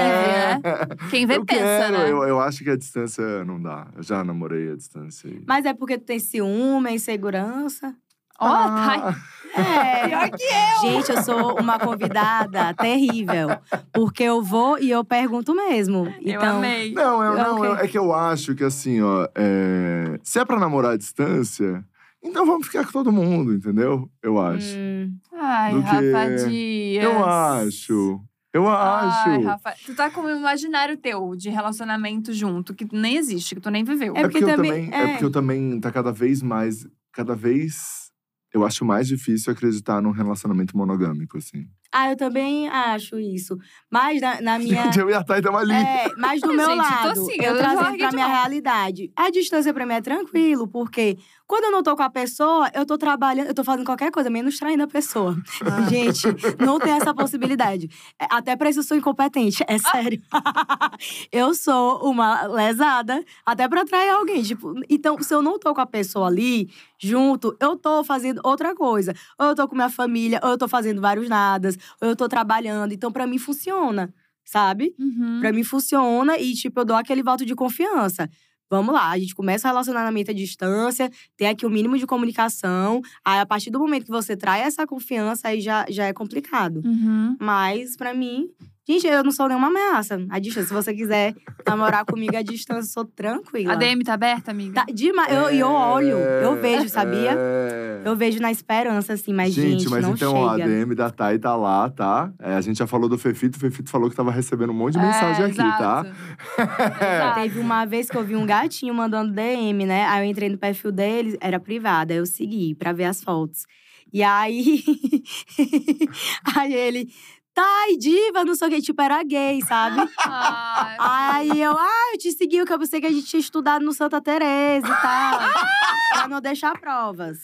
né? Quem vê eu pensa, quero, né? eu, eu acho que a distância não dá. Eu já namorei a distância. Mas é porque tu tem ciúme, insegurança. Ó, tá. É. Pior que Gente, eu sou uma convidada terrível. Porque eu vou e eu pergunto mesmo. Eu Então, amei. Não, eu, não Ok. eu- é que eu acho que assim, ó, é, se é pra namorar à distância, Então vamos ficar com todo mundo, entendeu? Eu acho. Hum, Ai, Do que- Dias. Eu acho. Eu acho. Ai, Rafa, tu tá com um imaginário teu de relacionamento junto, que nem existe, que tu nem viveu. É É porque porque, eu também- também, é. é. porque eu também tá cada vez mais, cada vez eu acho mais difícil acreditar num relacionamento monogâmico assim. Ah, eu também acho isso. Mas na, na minha. Gente, eu e a Thay estamos ali. É, mas do meu gente, tô lado, assim, eu eu trazendo pra minha mão. realidade. A distância pra mim é tranquilo, porque quando eu não tô com a pessoa, eu tô trabalhando, eu tô fazendo qualquer coisa, menos traindo a pessoa. Ah. Gente, não tem essa possibilidade. É, Até pra isso eu sou incompetente, é sério. eu sou uma lesada, até pra atrair alguém. Tipo, então, se eu não tô com a pessoa ali, junto, eu tô fazendo outra coisa. Ou eu tô com minha família, ou eu tô fazendo vários nadas, ou eu tô trabalhando. Então, pra mim, funciona, sabe? Uhum. Pra mim funciona e, tipo, eu dou aquele voto de confiança. Vamos lá, a gente começa o relacionamento à distância, tem aqui o mínimo de comunicação. Aí, a partir do momento que você trai essa confiança, aí já, já é complicado. Uhum. Mas, pra mim, gente, eu não sou nenhuma ameaça. A distância, se você quiser namorar comigo à distância, eu sou tranquila. A DM tá aberta, amiga? Tá, demais. Eu, e eu olho, eu vejo, sabia? É. Eu vejo na esperança, assim, mas, gente, mas não então, ó, a chega. DM da Thay tá lá, tá? É, a gente já falou do Fefito, o Fefito falou que tava recebendo um monte de É, mensagem aqui, tá? exato. Exato. Teve uma vez que eu vi um gatinho mandando DM, né? Aí eu entrei no perfil dele, era privado, aí eu segui pra ver as fotos. E aí. aí ele. E diva, não sei o que, tipo, era gay, sabe? Ai, Aí eu, ah, eu te segui, porque eu pensei que a gente tinha estudado no Santa Teresa e tal. pra não deixar provas.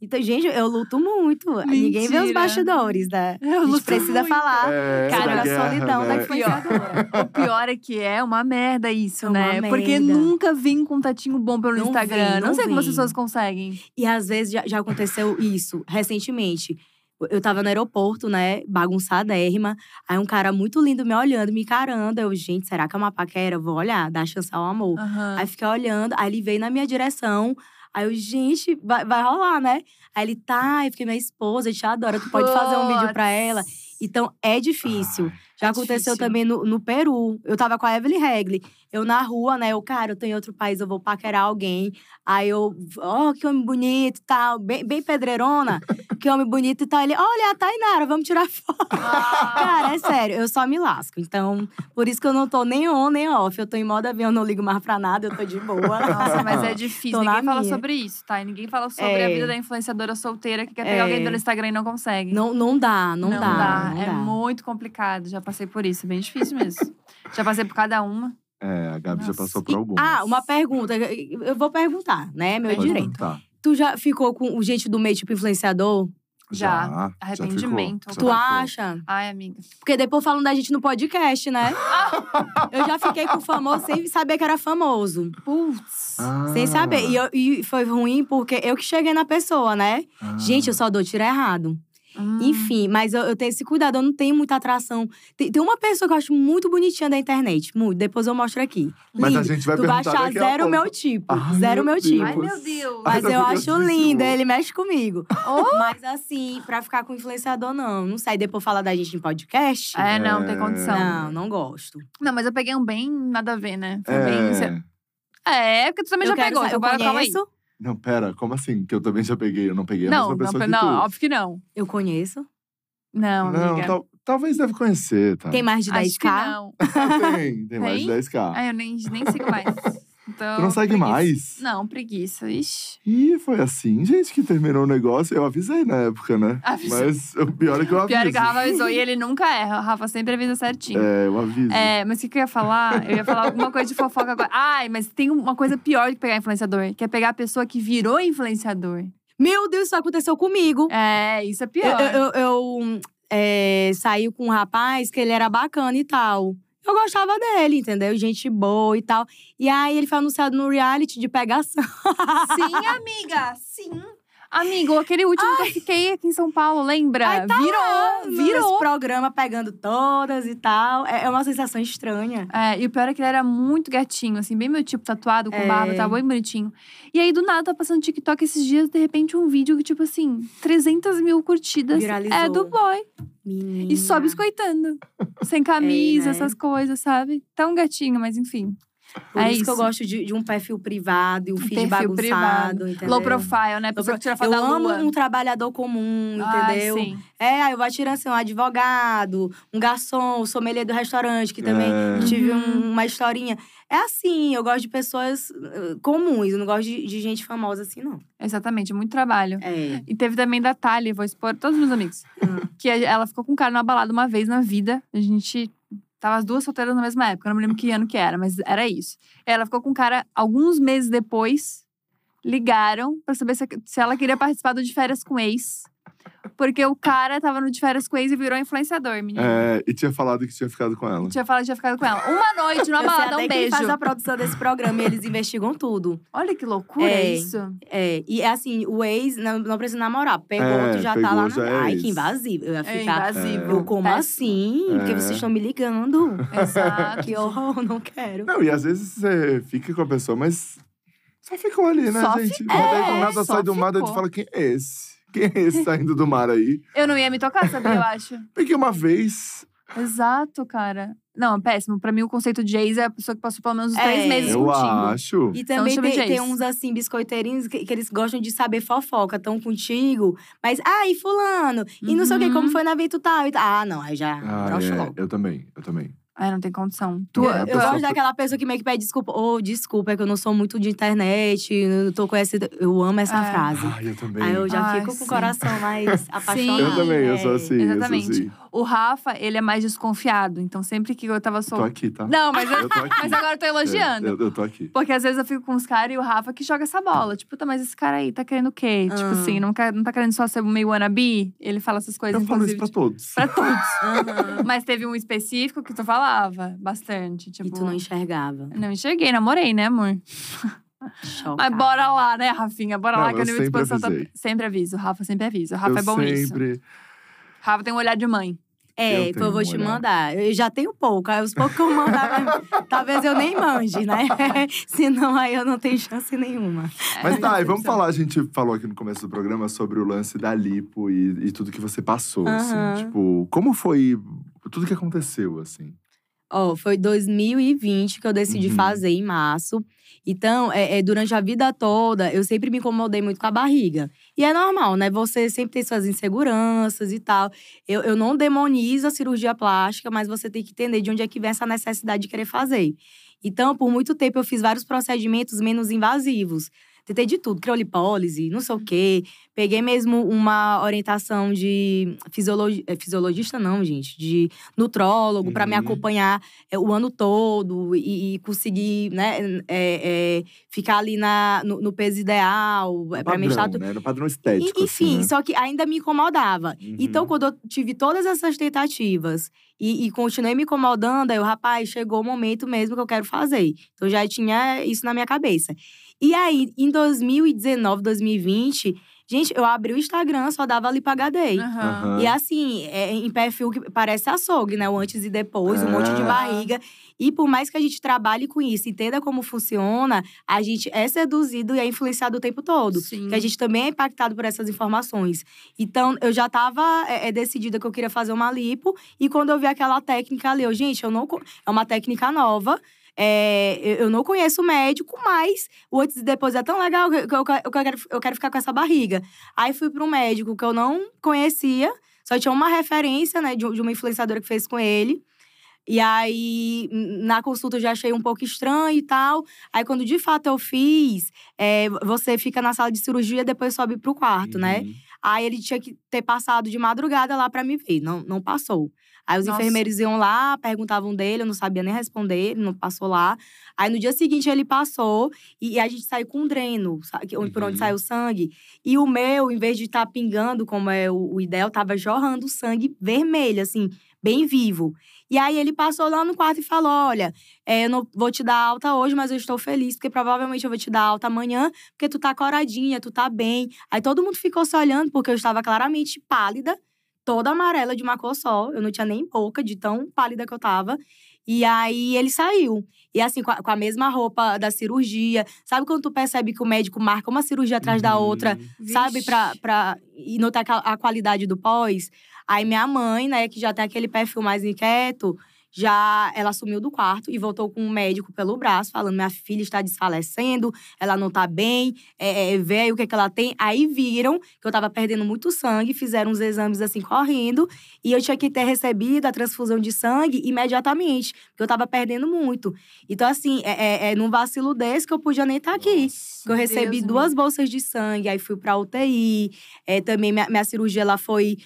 Então, gente, eu luto muito. Ninguém vê os Mentira. bastidores, né? Eu a gente precisa muito. falar É, Cara, a guerra, solidão né? da influenciadora. O pior é que é uma merda isso, É uma né? Porque merda. nunca vim com um tatinho bom pelo Não Instagram. vem, não, não sei como as pessoas conseguem. E às vezes já, já aconteceu isso, recentemente. Eu tava no aeroporto, né, bagunçadérrima. Aí um cara muito lindo me olhando, me encarando. Eu, gente, será que é uma paquera? Vou olhar, dar chance ao amor. Aham. Aí fiquei olhando, aí ele veio na minha direção. Aí eu, gente, vai, vai rolar, né? Aí ele, tá, eu fiquei minha esposa, eu te adoro, tu pode fazer um vídeo pra ela. Então, é difícil. Já é aconteceu difícil. também no, no Peru. Eu tava com a Evelyn Regli. Eu na rua, né? Eu, cara, eu tô em outro país, eu vou paquerar alguém. Aí eu, ó, que homem bonito e tal. Bem, bem pedreirona. que homem bonito e tal. Ele, olha, a Tainara, vamos tirar foto. Ah, Cara, é sério, eu só me lasco. Então, por isso que eu não tô nem on, nem off. Eu tô em modo avião, não ligo mais pra nada, eu tô de boa. Nossa, mas é difícil. Tô Ninguém fala minha. sobre isso, tá? E ninguém fala sobre a É. vida da influenciadora solteira que quer pegar É. alguém pelo Instagram e não consegue. Não, não dá, não, dá. não é dá. muito complicado. Já passei por isso, é bem difícil mesmo. Já passei por cada uma. É, a Gabi já Nossa. passou por E- algumas. ah, uma pergunta. Eu vou perguntar, né? Meu Pode direito. Tá. Tu já ficou com o gente do meio, tipo, influenciador? Já. Já. Arrependimento. Já Tu já acha? Ai, amiga. Porque depois falam da gente no podcast, né? eu já fiquei com famoso sem saber que era famoso. Putz. Ah. Sem saber. E, eu- e foi ruim porque eu que cheguei na pessoa, né? Ah. Gente, eu só dou tiro errado. Hum. Enfim, mas eu, eu tenho esse cuidado, eu não tenho muita atração. Tem, tem uma pessoa que eu acho muito bonitinha da internet, muito. Depois eu mostro aqui. Mas a Lindo. gente vai tu vai perguntar achar zero meu tipo. Ai, zero meu meu tipo. Ai, meu Deus. Mas Ai, eu acho lindo, ele mexe comigo. Mas assim, pra ficar com influenciador, não. Não sai depois falar da gente em podcast. É, não, tem É. condição. Não, não gosto. Não, mas eu peguei um bem nada a ver, né? Foi bem. É. É, porque tu também Eu já quero pegou. sa- Então, eu bora, calma aí. Não, pera, como assim? Que eu também já peguei. Eu não peguei a Não, mesma não, pessoa que não, tu. óbvio que não. eu conheço. Não, Não, amiga. tal- talvez deve conhecer, tá? Tem mais de Acho que 10k? não. tem, tem mais de Tem? 10k. Ai, eu nem, nem sigo mais. Então, tu não segue preguiça. mais? Não, preguiça. Ixi. Ih, foi assim, gente, que terminou o negócio. Eu avisei na época, né? Avisou. Mas o pior é que eu aviso. Pior é que o Rafa avisou. E ele nunca erra. O Rafa sempre avisa certinho. É, eu aviso. É, mas o que, que eu ia falar? Eu ia falar alguma coisa de fofoca agora. Ai, mas tem uma coisa pior do que pegar influenciador, que é pegar a pessoa que virou influenciador. Meu Deus, isso aconteceu comigo. É, isso é Eu, pior. eu, eu- eu, é, saí com um rapaz que ele era bacana e tal. Eu gostava dele, entendeu? Gente boa e tal. E aí ele foi anunciado no reality de pegação. Sim, amiga, sim. Amigo, aquele último que eu fiquei aqui em São Paulo, lembra? Ai, tá virou, Esse virou. programa pegando todas e tal. É, é uma sensação estranha. É, e o pior é que ele era muito gatinho, assim, bem meu tipo, tatuado, com É. barba, tava bem bonitinho. E aí, do nada, tá passando TikTok esses dias, de repente, um vídeo que, tipo assim, 300 mil curtidas. Viralizou. É do boy. Menina. E só biscoitando. Sem camisa, né? essas coisas, sabe? Tão gatinho, mas enfim. Por É isso, que eu isso. gosto de, de um perfil privado e um feed perfil bagunçado, privado. entendeu? Low profile, né? Pessoa que eu amo um trabalhador comum, Ai, entendeu? sim. É, aí eu vou tirando assim, um advogado, um garçom, um sommelier do restaurante, que também É. tive Uhum. um- uma historinha. É assim, eu gosto de pessoas uh, comuns, eu não gosto de, de gente famosa assim, não. Exatamente, muito trabalho. É. E teve também da Thalia, vou expor todos os meus amigos. Hum. Que ela ficou com um cara numa balada uma vez na vida. A gente tava as duas solteiras na mesma época, não me lembro que ano que era, mas era isso. Ela ficou com um cara alguns meses depois. Ligaram pra saber se, se ela queria participar do de férias com ex. Porque o cara tava no de férias com ex e virou influenciador, menino. É, e tinha falado que tinha ficado com ela. Tinha falado que tinha ficado com ela. Uma noite, numa balada, um quem beijo. faz a produção desse programa e eles investigam tudo. Olha que loucura É. isso. É, e é assim, o ex não, não precisa namorar. Pegou, É, tu já pegou, tá lá já na. é Ai, que invasivo. Eu ia É ficar. invasivo. Eu, como Péssimo. assim? Porque É. vocês estão me ligando. Exato. que horror, não quero. Não, e às vezes você fica com a pessoa, mas só ficou ali, né, Só gente? ficou, Daí do nada só sai do mar, daí tu ficou. fala, quem é esse? Quem é esse saindo do mar aí? Eu não ia me tocar, sabia? Eu acho. Porque uma vez, Exato, cara. Não, é péssimo. Pra mim, o conceito de ex é a pessoa que passou pelo menos uns três É. meses eu contigo. acho. E Então, também chama de tem, tem uns assim, biscoiteirinhos, que, que eles gostam de saber fofoca, estão contigo. Mas, ah, e fulano? E não sei o que, Uhum. como foi na evento tal? E tal. Ah, não, aí já Ah, é, logo. eu também, eu também. Ai, não tem condição. Tu, Eu, É, a eu pessoa- gosto daquela pessoa que meio que pede desculpa. Ô, desculpa, é que eu não sou muito de internet, eu não tô conhecendo. Eu amo essa É. frase. Ai, eu também. Aí eu já Ai, fico com sim. o coração mais apaixonado. Eu também, eu sou é. assim, eu Exatamente. sou assim. O Rafa, ele é mais desconfiado. Então, sempre que eu tava Tô solteira. aqui, tá? Não, mas, eu, Eu tô aqui. mas agora eu tô elogiando. É, eu, eu tô aqui. Porque às vezes eu fico com os caras e o Rafa que joga essa bola. Tipo, tá, mas esse cara aí tá querendo o quê? Tipo Ah. assim, não, quer, não tá querendo só ser meio wannabe? Ele fala essas coisas, Eu falo isso pra todos. pra todos. Aham. Mas teve um específico que tu falava bastante. Tipo, E tu não enxergava. Não enxerguei, namorei, né, amor? Chocada. Mas bora lá, né, Rafinha? Bora Não, lá, que eu nível de sempre exposição tá. Sempre aviso. O Rafa sempre avisa. O Rafa eu é bom nisso. sempre... Rafa tem um olhar de mãe. É, Eu então eu vou um te mandar. Eu já tenho pouco. Aí os poucos que eu mandar, talvez eu nem mande, né? Senão aí eu não tenho chance nenhuma. Mas tá, e É, vamos falar. A gente falou aqui no começo do programa sobre o lance da lipo e, e tudo que você passou, assim. Tipo, como foi tudo que aconteceu, assim? Ó, foi 2020 que eu decidi Uhum. fazer em março. Então, é, é, durante a vida toda, eu sempre me incomodei muito com a barriga. E é normal, né? Você sempre tem suas inseguranças e tal. Eu, eu não demonizo a cirurgia plástica, mas você tem que entender de onde é que vem essa necessidade de querer fazer. Então, por muito tempo, eu fiz vários procedimentos menos invasivos. Tentei de tudo, criolipólise, não sei o quê. Peguei mesmo uma orientação de fisiologi é, fisiologista, não, gente, de nutrólogo para me Uhum. acompanhar é, o ano todo e, e conseguir, né, é, é, ficar ali na, no, no peso ideal, é, para me estar padrão, né? No padrão estético, e- Enfim, assim, né? só que ainda me incomodava. Uhum. Então, quando eu tive todas essas tentativas e, e continuei me incomodando, aí eu, rapaz, chegou o momento mesmo que eu quero fazer. Então, já tinha isso na minha cabeça. E aí, em 2019, 2020, gente, eu abri o Instagram, só dava ali pra. Aham. E assim, é, em perfil que parece açougue, né? O antes e depois, um monte de Ah. barriga. E por mais que a gente trabalhe com isso, entenda como funciona, a gente é seduzido e é influenciado o tempo todo. Sim. Que a gente também é impactado por essas informações. Então, eu já estava é, é, decidida que eu queria fazer uma lipo. E quando eu vi aquela técnica ali, eu, gente, eu não, é uma técnica nova. É, eu- não conheço o médico, mas o antes e depois é tão legal que eu, eu, que eu quero, eu quero ficar com essa barriga. Aí fui para um médico que eu não conhecia, só tinha uma referência, né, de, de uma influenciadora que fez com ele. E aí, na consulta, eu já achei um pouco estranho e tal. Aí, quando de fato eu fiz, é, você fica na sala de cirurgia e depois sobe pro quarto, né? Uhum. Aí ele tinha que ter passado de madrugada lá pra me ver. Não, não passou. Aí os Nossa. enfermeiros iam lá, perguntavam dele, eu não sabia nem responder, ele não passou lá. Aí no dia seguinte ele passou e, e a gente saiu com um dreno, sabe, onde- por onde Uhum. saiu o sangue. E o meu, em vez de estar pingando, como é o, o ideal, tava jorrando sangue vermelho, assim, bem vivo. E aí ele passou lá no quarto e falou: Olha, é, eu não vou te dar alta hoje, mas eu estou feliz, porque provavelmente eu vou te dar alta amanhã, porque tu tá coradinha, tu tá bem. Aí todo mundo ficou se olhando, porque eu estava claramente pálida, toda amarela de uma cor só. Eu não tinha nem boca de tão pálida que eu tava. E aí ele saiu. E assim, com a, com a mesma roupa da cirurgia. Sabe quando tu percebe que o médico marca uma cirurgia atrás da Uhum. outra, sabe? Vixe. Pra, pra e notar a, a qualidade do pós. Aí minha mãe, né, que já tem aquele perfil mais inquieto, já ela sumiu do quarto e voltou com um médico pelo braço, falando: minha filha está desfalecendo, ela não tá bem, é, é, vê aí o que, é que ela tem. Aí viram que eu tava perdendo muito sangue, fizeram uns exames assim correndo, e eu tinha que ter recebido a transfusão de sangue imediatamente, porque eu tava perdendo muito. Então, assim, é, é, é num vacilo desse que eu podia nem estar tá aqui. que eu recebi Deus duas Deus. bolsas de sangue, aí fui pra UTI. É, também minha, minha cirurgia ela foi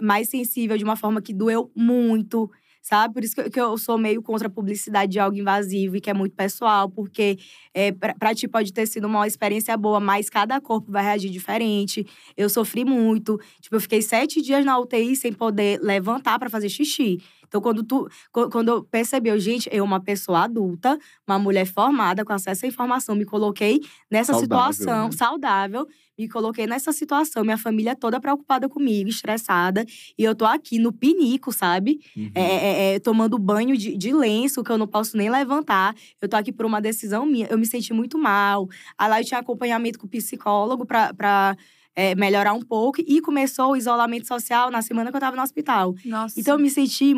mais sensível de uma forma que doeu muito sabe? Por isso que, que eu sou meio contra a publicidade de algo invasivo e que é muito pessoal, porque é, pra, pra ti pode ter sido uma experiência boa, mas cada corpo vai reagir diferente. Eu sofri muito. Tipo, eu fiquei sete dias na UTI sem poder levantar para fazer xixi. Então, quando tu, quando eu percebi, gente, eu, uma pessoa adulta, uma mulher formada, com acesso à informação, me coloquei nessa saudável, situação né? saudável, me coloquei nessa situação, minha família toda preocupada comigo, estressada, e eu tô aqui no pinico, sabe? Uhum. É, é, é, tomando banho de, de lenço, que eu não posso nem levantar. Eu tô aqui por uma decisão minha. Eu me senti muito mal. Aí lá eu tinha acompanhamento com o psicólogo pra. pra é, melhorar um pouco. E começou o isolamento social na semana que eu tava no hospital. Nossa. Então eu me senti.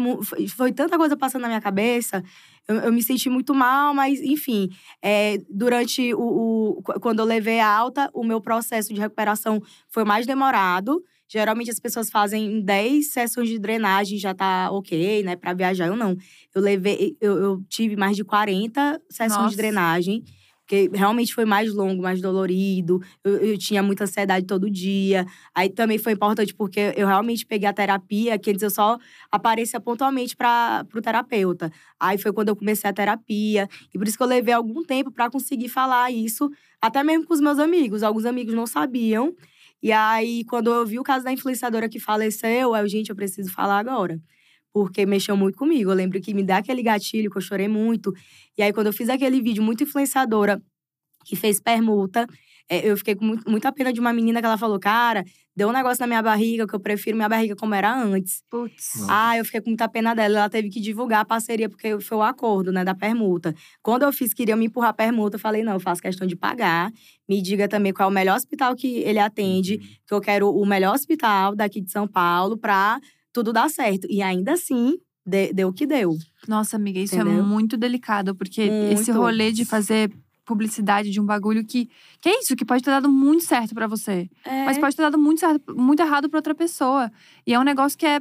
Foi tanta coisa passando na minha cabeça. Eu, eu me senti muito mal, mas, enfim. É, durante o, o. Quando eu levei a alta, o meu processo de recuperação foi mais demorado. Geralmente as pessoas fazem 10 sessões de drenagem, já tá ok, né, para viajar. Eu não. Eu levei, eu, eu tive mais de 40 sessões Nossa. de drenagem porque realmente foi mais longo, mais dolorido. Eu, eu, tinha muita ansiedade todo dia. Aí também foi importante porque eu realmente peguei a terapia, que antes eu só aparecia pontualmente para o terapeuta. Aí foi quando eu comecei a terapia. E por isso que eu levei algum tempo para conseguir falar isso, até mesmo com os meus amigos. Alguns amigos não sabiam. E aí, quando eu vi o caso da influenciadora que faleceu, eu, gente, eu preciso falar agora porque mexeu muito comigo. Eu lembro que me dá aquele gatilho, que eu chorei muito. E aí, quando eu fiz aquele vídeo muito influenciadora, que fez permuta, é, eu fiquei com muito, muita pena de uma menina que ela falou, cara, deu um negócio na minha barriga, que eu prefiro minha barriga como era antes. Putz. Ah, eu fiquei com muita pena dela. Ela teve que divulgar a parceria, porque foi o acordo, né, da permuta. Quando eu fiz, queria me empurrar a permuta, eu falei, não, eu faço questão de pagar. Me diga também qual é o melhor hospital que ele atende, uhum. que eu quero o melhor hospital daqui de São Paulo pra tudo dar certo. E ainda assim, de, deu o que deu. Nossa, amiga, isso é Entendeu? é muito delicado, porque muito. esse rolê de fazer publicidade de um bagulho que. Que é isso, que pode ter dado muito certo para você. É. Mas pode ter dado muito, certo, muito errado pra outra pessoa. E é um negócio que é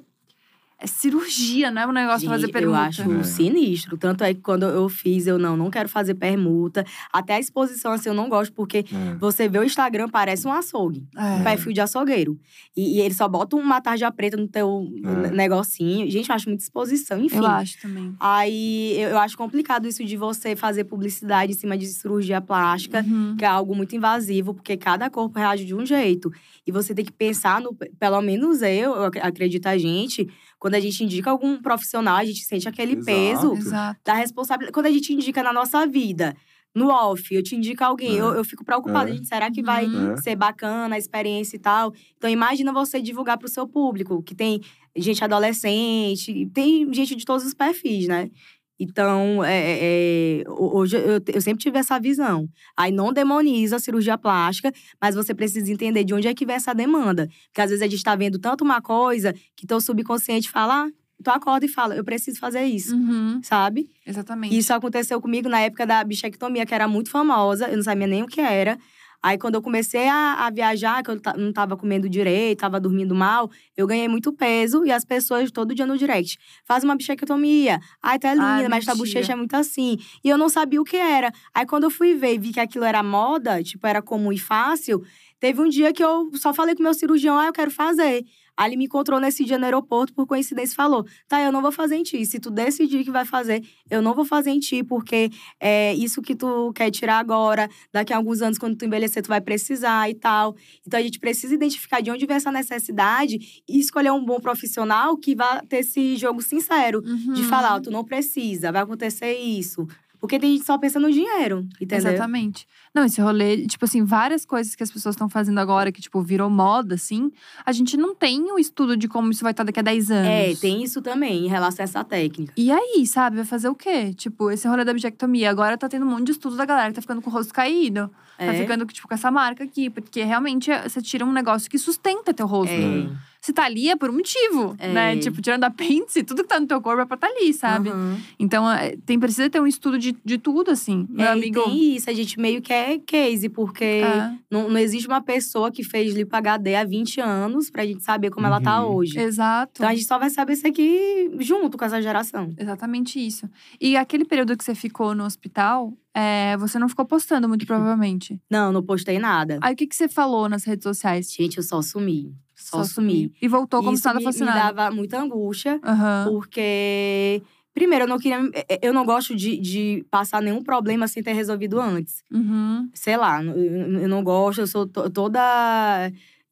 é cirurgia, não é um negócio Gente, fazer permuta. Eu acho é. sinistro. Tanto é que quando eu fiz, eu não, não quero fazer permuta. Até a exposição, assim, eu não gosto, porque é. você vê o Instagram, parece um açougue. É. Um perfil de açougueiro. E, e ele só bota uma tarja preta no teu é. negocinho. Gente, eu acho muita exposição, enfim. Eu acho também. Aí, eu, eu acho complicado isso de você fazer publicidade em cima de cirurgia plástica, uhum. que é algo muito invasivo, porque cada corpo reage de um jeito. E você tem que pensar no… Pelo menos eu, eu acredito a gente quando a gente indica algum profissional, a gente sente aquele Exato. peso Exato. da responsabilidade. Quando a gente indica na nossa vida, no off, eu te indico alguém, é. eu, eu fico preocupada, é. gente, será que vai uhum. ser bacana a experiência e tal? Então, imagina você divulgar para o seu público, que tem gente adolescente, tem gente de todos os perfis, né? Então, é, é, é hoje eu, eu, sempre tive essa visão. Aí não demoniza a cirurgia plástica, mas você precisa entender de onde é que vem essa demanda. Porque às vezes a gente está vendo tanto uma coisa que teu subconsciente fala, ah, tu acorda e fala, eu preciso fazer isso, uhum. sabe? Exatamente. Isso aconteceu comigo na época da bichectomia, que era muito famosa, eu não sabia nem o que era. Aí, quando eu comecei a, a viajar, que eu não tava comendo direito, tava dormindo mal, eu ganhei muito peso e as pessoas todo dia no direct. Faz uma bichectomia. Ai, tá linda, Ai, mas tua bochecha é muito assim. E eu não sabia o que era. Aí, quando eu fui ver e vi que aquilo era moda, tipo, era comum e fácil, teve um dia que eu só falei com o meu cirurgião, ah, eu quero fazer. Aí ele me encontrou nesse dia no aeroporto, por coincidência, falou: tá, eu não vou fazer em ti. Se tu decidir que vai fazer, eu não vou fazer em ti, porque é isso que tu quer tirar agora, daqui a alguns anos, quando tu envelhecer, tu vai precisar e tal. Então a gente precisa identificar de onde vem essa necessidade e escolher um bom profissional que vá ter esse jogo sincero uhum. de falar: oh, tu não precisa, vai acontecer isso. Porque tem gente só pensa no dinheiro, entendeu? Exatamente. Não, esse rolê, tipo assim, várias coisas que as pessoas estão fazendo agora que, tipo, virou moda, assim. A gente não tem o estudo de como isso vai estar daqui a 10 anos. É, tem isso também, em relação a essa técnica. E aí, sabe? Vai fazer o quê? Tipo, esse rolê da bichectomia. Agora tá tendo um monte de estudo da galera que tá ficando com o rosto caído. Tá é. Tá ficando, tipo, com essa marca aqui. Porque realmente você tira um negócio que sustenta teu rosto. É. você tá ali é por um motivo, É. né? Tipo, tirando apêndice, tudo que tá no teu corpo é pra tá ali, sabe? Aham. Então, é, tem, precisa ter um estudo de, de tudo, assim. Meu É, e amigo. tem isso, a gente meio que é case, porque É, não, não existe uma pessoa que fez lipo HD há 20 anos pra gente saber como ela tá Uhum. hoje. exato. Então a gente só vai saber isso aqui junto com essa geração. Exatamente isso. E aquele período que você ficou no hospital, é, você não ficou postando muito provavelmente. Não, não postei nada. Aí o que, que você falou nas redes sociais? Gente, eu só sumi. Só, sumi. sumiu. E voltou como se nada me, dava muita angústia, Aham. porque… Primeiro, eu não queria… eh, Eu não gosto de, de passar nenhum problema sem ter resolvido antes. Uhum. sei lá, eu, eu não gosto, eu sou to- toda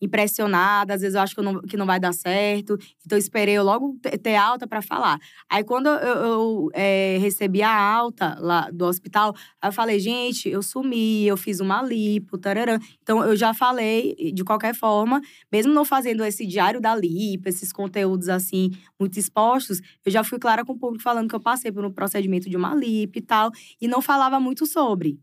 impressionada, às vezes eu acho que, eu não, que não vai dar certo. Então, esperei eu logo te- ter alta para falar. Aí, quando eu, eu, eh, recebi a alta lá do hospital, eu falei, gente, eu sumi, eu fiz uma lipo, tararã. Então, eu já falei, de qualquer forma, mesmo não fazendo esse diário da lipo, esses conteúdos, assim, muito expostos, eu já fui clara com o público falando que eu passei por um procedimento de uma lipo e tal, e não falava muito sobre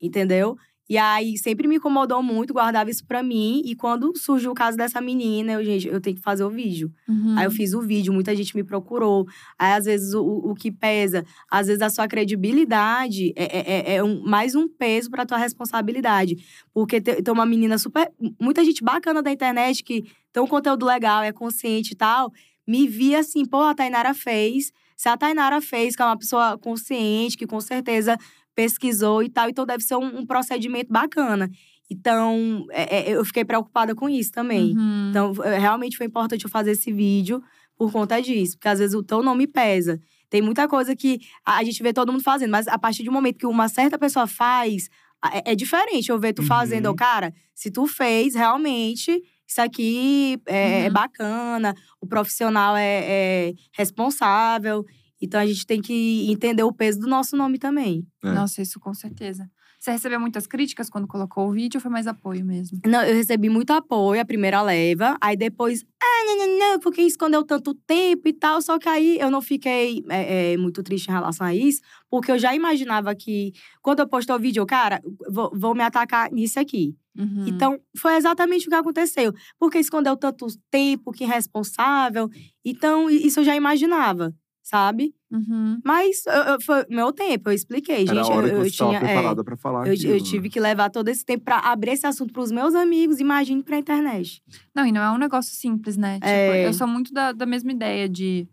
entendeu? E aí sempre me incomodou muito, guardava isso pra mim. E quando surgiu o caso dessa menina, eu, gente, eu tenho que fazer o vídeo. Uhum. Aí eu fiz o vídeo, muita gente me procurou. Aí, às vezes, o, o que pesa, às vezes a sua credibilidade é, é- é- é um- mais um peso pra tua responsabilidade. Porque tem, tem uma menina super. Muita gente bacana da internet que tem um conteúdo legal, é consciente e tal. Me via assim, pô, a Tainara fez. Se a Tainara fez, que é uma pessoa consciente, que com certeza pesquisou e tal, então deve ser um, um procedimento bacana. Então, é- é, eu fiquei preocupada com isso também. Uhum. Então, é, realmente foi importante eu fazer esse vídeo por conta disso. Porque às vezes o teu nome pesa. Tem muita coisa que a gente vê todo mundo fazendo, mas a partir do momento que uma certa pessoa faz, é, é diferente eu ver tu Uhum. fazendo. Eu, cara, se tu fez, realmente, isso aqui é, é Uhum. bacana, o profissional é, é responsável. Então a gente tem que entender o peso do nosso nome também. É. Nossa, isso com certeza. Você recebeu muitas críticas quando colocou o vídeo ou foi mais apoio mesmo? Não, eu recebi muito apoio, a primeira leva. Aí depois, ah, não, não, não, porque escondeu tanto tempo e tal. Só que aí eu não fiquei é, é, muito triste em relação a isso, porque eu já imaginava que quando eu postei o vídeo, eu, cara, vou, vou me atacar nisso aqui. Uhum. Então, foi exatamente o que aconteceu. Porque escondeu tanto tempo, que irresponsável. Então, isso eu já imaginava, sabe? Uhum. Mas eu- eu- foi meu tempo, eu expliquei, Era gente. eu, eu tinha. é, preparada pra falar eu, aquilo, eu né? tive que levar todo esse tempo pra abrir esse assunto pros meus amigos, imagine pra internet. Não, e não é um negócio simples, né? Tipo, É. eu sou muito da, da mesma ideia de.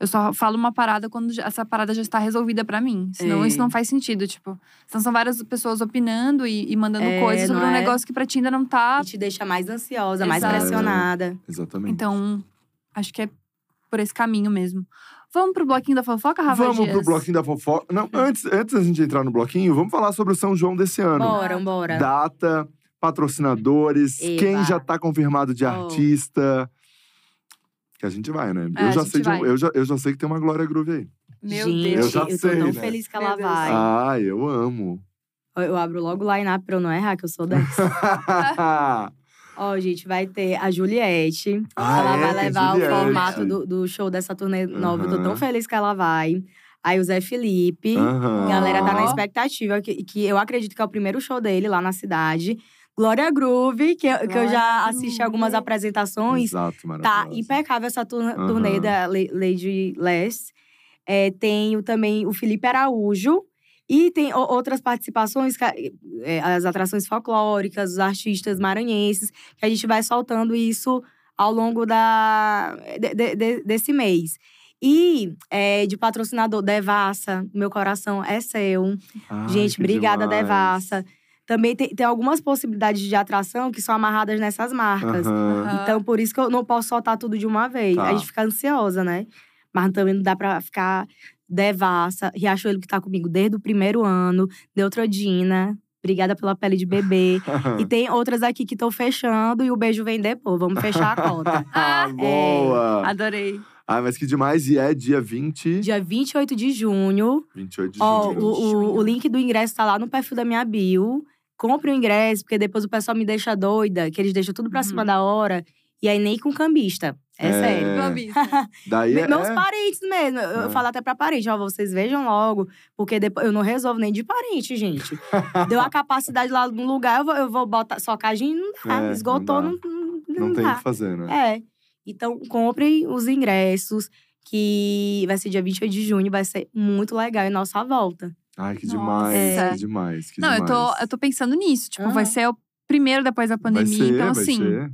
Eu só falo uma parada quando essa parada já está resolvida pra mim. Senão É. isso não faz sentido. Tipo, senão são várias pessoas opinando e, e mandando É, coisas sobre não um é? negócio que pra ti ainda não tá. E te deixa mais ansiosa, mais Exato. pressionada. Exatamente. Então, acho que é por esse caminho mesmo. Vamos pro bloquinho da fofoca, Rafa Vamos Dias? pro bloquinho da fofoca. Não, antes, antes da gente entrar no bloquinho, vamos falar sobre o São João desse ano. Bora, bora. Data, patrocinadores, Eba. quem já tá confirmado de Oh. artista. Que a gente vai, né? É, eu, já gente sei de um- vai. eu, já, eu já sei que tem uma Glória Groove aí. Meu Gente, Deus. Eu já tô sei, tão né? feliz que ela vai. Ah, eu amo. Eu abro logo o line-up pra eu não errar, que eu sou dessa. Ó, gente, vai ter a Juliette. Ah, ela é? vai levar o formato do, do show dessa turnê nova. Eu tô tão feliz que ela vai. Aí o Zé Felipe. A galera tá na expectativa, que, que eu acredito que é o primeiro show dele lá na cidade. Glória Groove, que, eu- que eu já assisti algumas apresentações. Exato, Tá impecável essa Aham. turnê da La- Lady Les. É, tem o- também o Felipe Araújo. E tem outras participações, é, as atrações folclóricas, os artistas maranhenses, que a gente vai soltando isso ao longo da, de- de- de- desse mês. E é, de patrocinador, Devassa, meu coração é seu. Ai, gente, obrigada, demais. Devassa. Também tem, tem algumas possibilidades de atração que são amarradas nessas marcas. Aham. Então, por isso que eu não posso soltar tudo de uma vez. Tá. A gente fica ansiosa, né? Mas também não dá pra ficar devassa. Riachuelo que tá comigo desde o primeiro ano. Neutrodina. Obrigada pela pele de bebê. e tem outras aqui que estão fechando e o beijo vem depois. Vamos fechar a cota. Ah, boa! Adorei. Ah, mas que demais. E é dia 20… Dia 28 de junho. 28 de Ó, junho. o, o, o link do ingresso tá lá no perfil da minha bio. Compre o ingresso, porque depois o pessoal me deixa doida, que eles deixam tudo pra Uhum. cima da hora. E aí nem com cambista. É, É. sério. Clubista. Daí Me- é… Meus parentes mesmo. Eu, eu É. falo até pra parente, ó, vocês vejam logo, porque depois eu não resolvo nem de parente, gente. Deu a capacidade lá no lugar, eu vou, eu vou botar socagem, não dá. É, não Esgotou, dá. não, não, Não tem o que fazer, né? É. Então, comprem os ingressos, que vai ser dia 28 de junho, vai ser muito legal em nossa volta. Ai, que Nossa. demais, É. que demais, que Não, eu demais. tô, eu tô pensando nisso. Tipo, vai Aham. ser o primeiro depois da Vai pandemia. ser, então, vai assim, ser.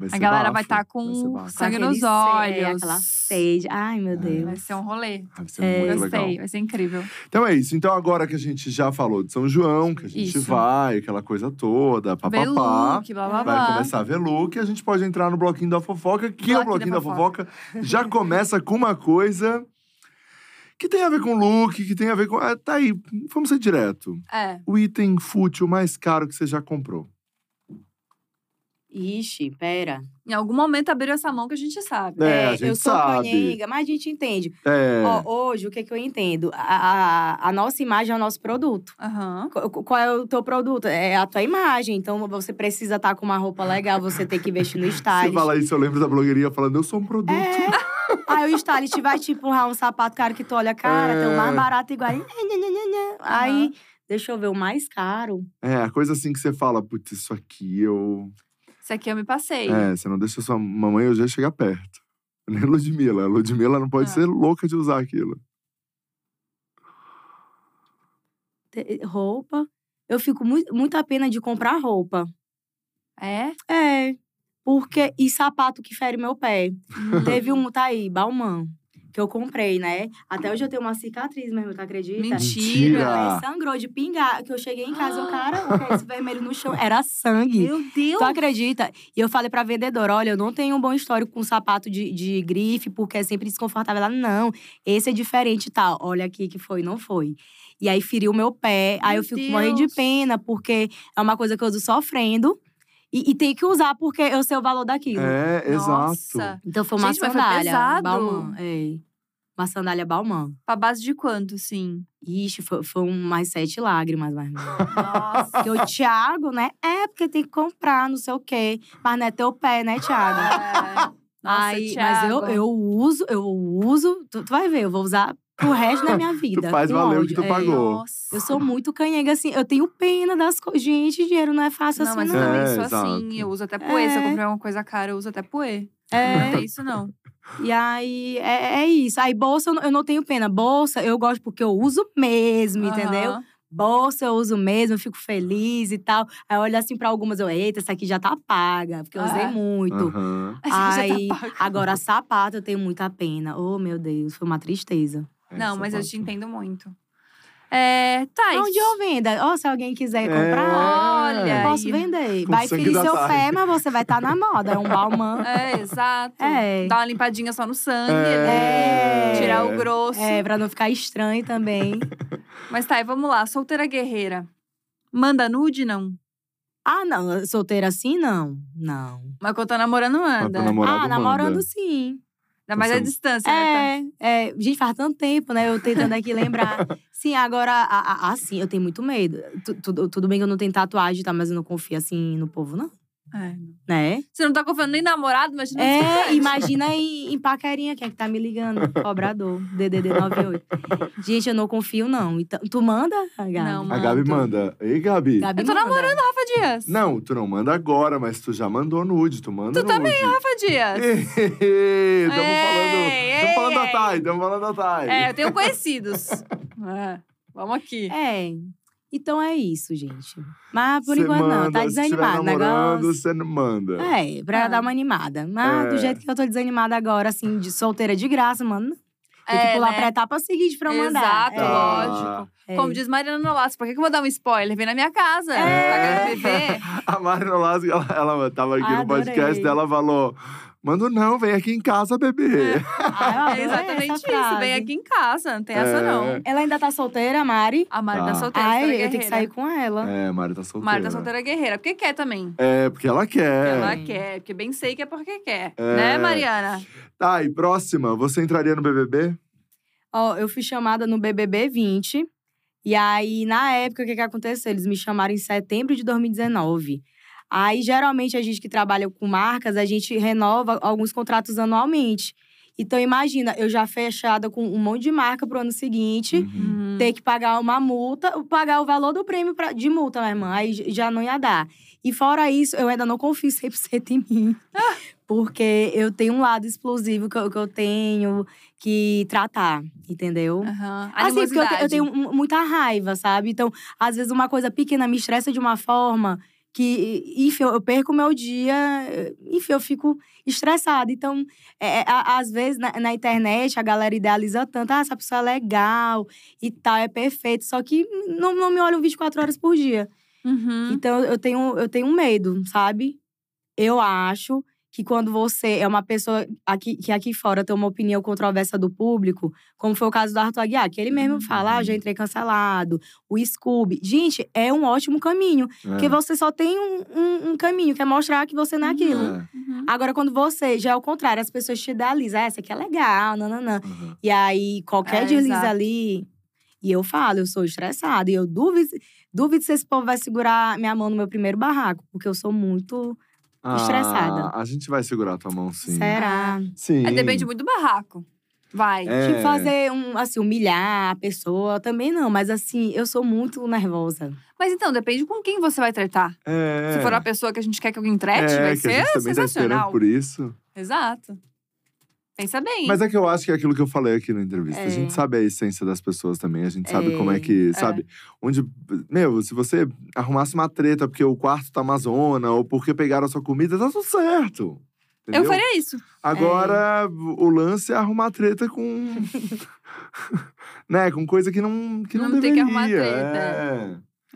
Vai a ser galera vai bafo, estar com vai sangue aquele nos olhos. É, aquela sede. Ai, meu Deus. Vai ser um rolê. Vai ser É. muito Gostei, legal. vai ser incrível. Então é isso. Então agora que a gente já falou de São João, que a gente Isso. vai, aquela coisa toda, papapá. look, blá blá Vai blá. começar a ver look, a gente pode entrar no bloquinho da fofoca, que o Bloquinho bloquinho da da fofoca já começa com uma coisa que tem a ver com look, que tem a ver com. Ah, tá aí, vamos ser direto. É. O item fútil mais caro que você já comprou. Ixi, pera. Em algum momento abriu essa mão que a gente sabe. É, a gente eu sou canhenga, mas a gente entende. É. Ó, hoje, o que, que eu entendo? A, a, a nossa imagem é o nosso produto. Aham. Qu- qu- Qual é o teu produto? É a tua imagem. Então, você precisa estar com uma roupa legal, você tem que investir no Você stylist. fala isso, eu lembro da blogueirinha falando, eu sou um produto. É. Aí o stylist vai te empurrar um sapato caro que tu olha, cara, tem o mais É. barato igual. Aí, deixa eu ver o mais caro. É, a coisa assim que você fala, putz, isso aqui eu. Esse aqui eu me passei. É, você não deixa sua mamãe já chegar perto. Nem Ludmilla. Ludmilla não pode Ah. ser louca de usar aquilo. Te- Roupa. Eu fico muito, muita pena de comprar roupa. É? É. Porque. E sapato que fere meu pé. Teve um, tá aí, Balmain, que eu comprei, né? Até hoje eu tenho uma cicatriz mesmo, tu acredita? Mentira. Meu pé sangrou de pingar. Que eu cheguei em casa, o cara, o é esse vermelho no chão? Era sangue. Meu Deus! Tu acredita? E eu falei pra vendedora: olha, eu não tenho um bom histórico com sapato de, de grife, porque é sempre desconfortável. Ela, não, esse é diferente e tal. Olha aqui que foi, não foi. E aí feriu meu pé. aí Meu eu fico morrendo de Deus. pena, porque é uma coisa que eu uso sofrendo. E, e tem que usar, porque eu sei o valor daquilo. É, exato. Nossa. Então foi uma Gente, mas foi sandália. Balmain, é. Uma sandália Balmain. Pra base de quanto, sim? Ixi, foi, foi um mais sete lágrimas, mais Nossa. Porque o Thiago, né? É, porque tem que comprar, não sei o quê. Mas não é teu pé, né, Thiago? É. Nossa, Aí, mas eu, Thiago. eu uso, eu uso. Tu, tu vai ver, eu vou usar pro resto da minha vida. faz com valer o que tu É. pagou. Nossa. Eu sou muito canhega, assim. Eu tenho pena das coisas. Gente, dinheiro não é fácil Não, assim, mas não. eu também É, sou exato. assim. Eu uso até poê. Se eu É. comprar alguma coisa cara, eu uso até poê. É. Não tem isso, não. E aí, é, é isso. Aí, bolsa, eu não- eu não tenho pena. Bolsa, eu gosto porque eu uso mesmo, entendeu? Aham. Bolsa eu uso mesmo, eu fico feliz e tal. Aí eu olho assim pra algumas, eu, eita, essa aqui já tá paga, porque eu usei Ah. muito. Já Aí, tá agora sapato eu tenho muita pena. Oh, meu Deus, foi uma tristeza. É, Não, mas eu te entendo muito. É, tá. Onde eu venda? Ó, se alguém quiser comprar, Olha posso vender. Com Vai ferir seu pé, mas você vai estar na moda. É um balmã. É, exato. É. Dá uma limpadinha só no sangue, É. né? É. Tirar o grosso. É, pra não ficar estranho também. Mas tá, e vamos lá. Solteira guerreira. Manda nude, não? Ah, não. Solteira assim, não. Não. Mas quando tá namorando, Mas manda. ah, namorando manda. sim. Ainda mais a distância, né? tá? É, é. Gente, faz tanto tempo, né? Eu tentando aqui lembrar. Sim, agora, assim, eu tenho muito medo. Tu- Tudo, tudo bem que eu não tenho tatuagem, tá? Mas eu não confio, assim, no povo, não. É. Né? Você não tá confiando nem em namorado, imagina É, imagina em, em paquerinha, quem é que tá me ligando? Cobrador, DDD 98. Gente, eu não confio, não. Então, tu manda, Gabi? Não, A Gabi manda. Ei, Gabi. Gabi Eu tô manda. namorando Rafa Dias. Não, tu não manda agora, mas tu já mandou nude. Tu manda Tu nude. também, Rafa Dias. Estamos Ei, falando, tamo falando da ei. Thay, estamos falando da Thay. É, eu tenho conhecidos. É, Vamos aqui. É. Então é isso, gente. Mas por Cê enquanto não, manda, tá Se estiver desanimado o namorando, negócio. você não manda. É, pra Ah. dar uma animada. Mas É. do jeito que eu tô desanimada agora, assim, de solteira de graça, mano. Tem que É, pular né? pra etapa seguinte pra eu mandar. Exato, É. lógico. É. Como diz Mariana Nolasco, por que, que eu vou dar um spoiler? Vem na minha casa. É. Tá querendo me ver? A Marina Lasco, ela, ela tava aqui no Adorei. podcast dela, falou… Manda não, vem aqui em casa, bebê. Ah, eu É adorei exatamente essa isso. frase. Vem aqui em casa, não tem essa É. não. Ela ainda tá solteira, Mari? A Mari Tá. tá solteira, Ai, solteira eu tenho que sair com ela. É, a Mari tá solteira. Mari tá solteira guerreira, porque quer também. É, porque ela quer. Ela quer, porque bem sei que é porque quer. É. Né, Mariana? Tá, e próxima, você entraria no BBB? Ó, eu fui chamada no BBB 20. E aí, na época, o que que aconteceu? Eles me chamaram em setembro de 2019. Aí, geralmente, a gente que trabalha com marcas, a gente renova alguns contratos anualmente. Então, imagina, eu já fechada com um monte de marca pro ano seguinte. Uhum. Uhum. ter que pagar uma multa, pagar o valor do prêmio pra, de multa, minha irmã. Aí já não ia dar. E fora isso, eu ainda não confio 100% em mim. Porque eu tenho um lado explosivo que eu, que eu tenho que tratar, entendeu? Aham. Assim, porque eu, eu tenho mu- muita raiva, sabe? Então, às vezes, uma coisa pequena me estressa de uma forma que, enfim, eu perco o meu dia, eh, enfim, eu fico estressada. Então, é, é, a- às vezes, na, na internet, a galera idealiza tanto, ah, essa pessoa é legal e tal, é perfeito. Só que não, não me olham 24 horas por dia. Uhum. Então, eu tenho, eu tenho medo, sabe? Eu acho que quando você é uma pessoa aqui, que aqui fora tem uma opinião controversa do público, como foi o caso do Arthur Aguiar, que ele mesmo Uhum. fala, ah, já entrei cancelado, o Scooby. Gente, é um ótimo caminho, porque É. você só tem um, um, um caminho, que é mostrar que você não é aquilo. É. Uhum. Agora, quando você já é o contrário, as pessoas te idealizam, ah, essa aqui é legal, nananã. Uhum. E aí, qualquer É, deslize exato. ali. E eu falo, eu sou estressada. E eu duvido, duvido se esse povo vai segurar minha mão no meu primeiro barraco, porque eu sou muito. Estressada. Ah, a gente vai segurar tua mão, sim. Será? Sim. Aí depende muito do barraco. Vai. É. Tipo, fazer um, assim, humilhar a pessoa também não, mas assim, eu sou muito nervosa. Mas então, depende com quem você vai tratar. É. Se for a pessoa que a gente quer que alguém trate, é, vai que ser a gente também tá sensacional. por isso. Exato. Pensa bem. Mas é que eu acho que é aquilo que eu falei aqui na entrevista. A É. gente sabe a essência das pessoas também. A gente sabe É, como é que, é. sabe? Onde, meu, se você arrumasse uma treta porque o quarto tá Amazona ou porque pegaram a sua comida, tá tudo certo. Eu Entendeu? faria isso. Agora, o lance é arrumar treta com. né? Com coisa que não, que não, Não tem que deveria. arrumar treta,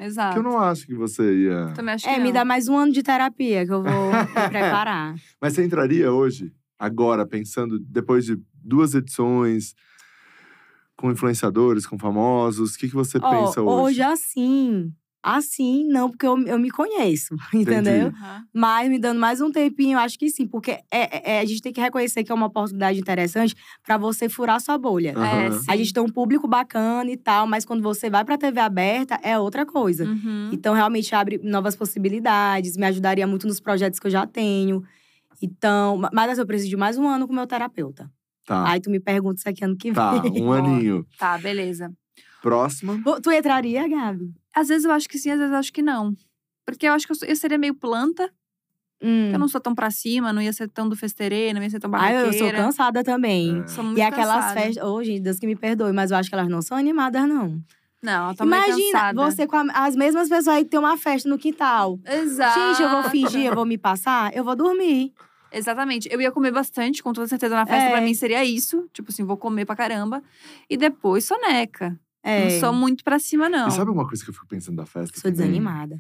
É. Exato. Que eu não acho que você ia. Também acho que É, me não. dá mais um ano de terapia que eu vou me preparar. Mas você entraria hoje, agora, pensando, depois de duas edições, com influenciadores, com famosos, o que, que você Ó, pensa hoje? hoje, assim. Assim, não, porque eu, eu me conheço, entendeu? Aham. Mas me dando mais um tempinho, eu acho que sim, porque é, é- a gente tem que reconhecer que é uma oportunidade interessante pra você furar sua bolha. É, Aham. sim. A gente tem um público bacana e tal, mas quando você vai pra TV aberta, é outra coisa. Uhum. Então, realmente abre novas possibilidades, me ajudaria muito nos projetos que eu já tenho. Então, ma- mas assim, eu preciso de mais um ano com o meu terapeuta. Tá, Aí tu me pergunta isso aqui ano que tá, vem. um aninho. Tá, beleza. Próxima. Tu entraria, Gabi? Às vezes eu acho que sim, às vezes eu acho que não. Porque eu acho que eu, seria meio planta. Hum. Eu não sou tão pra cima, não ia ser tão do festerê, não ia ser tão Ah, barraqueira. eu sou cansada também. É. Sou muito E aquelas cansada. festas. Ô, gente, Deus que me perdoe, mas eu acho que elas não são animadas, não. Não, eu tô Imagina, cansada. você com a- as mesmas pessoas aí ter uma festa no quintal. Exato. Gente, eu vou fingir, eu vou me passar, eu vou dormir. Exatamente. Eu ia comer bastante, com toda certeza na festa. É. Pra mim seria isso. Tipo assim, vou comer pra caramba. E depois soneca. É, Não sou muito pra cima, não. E sabe uma coisa que eu fico pensando da festa? sou também? desanimada.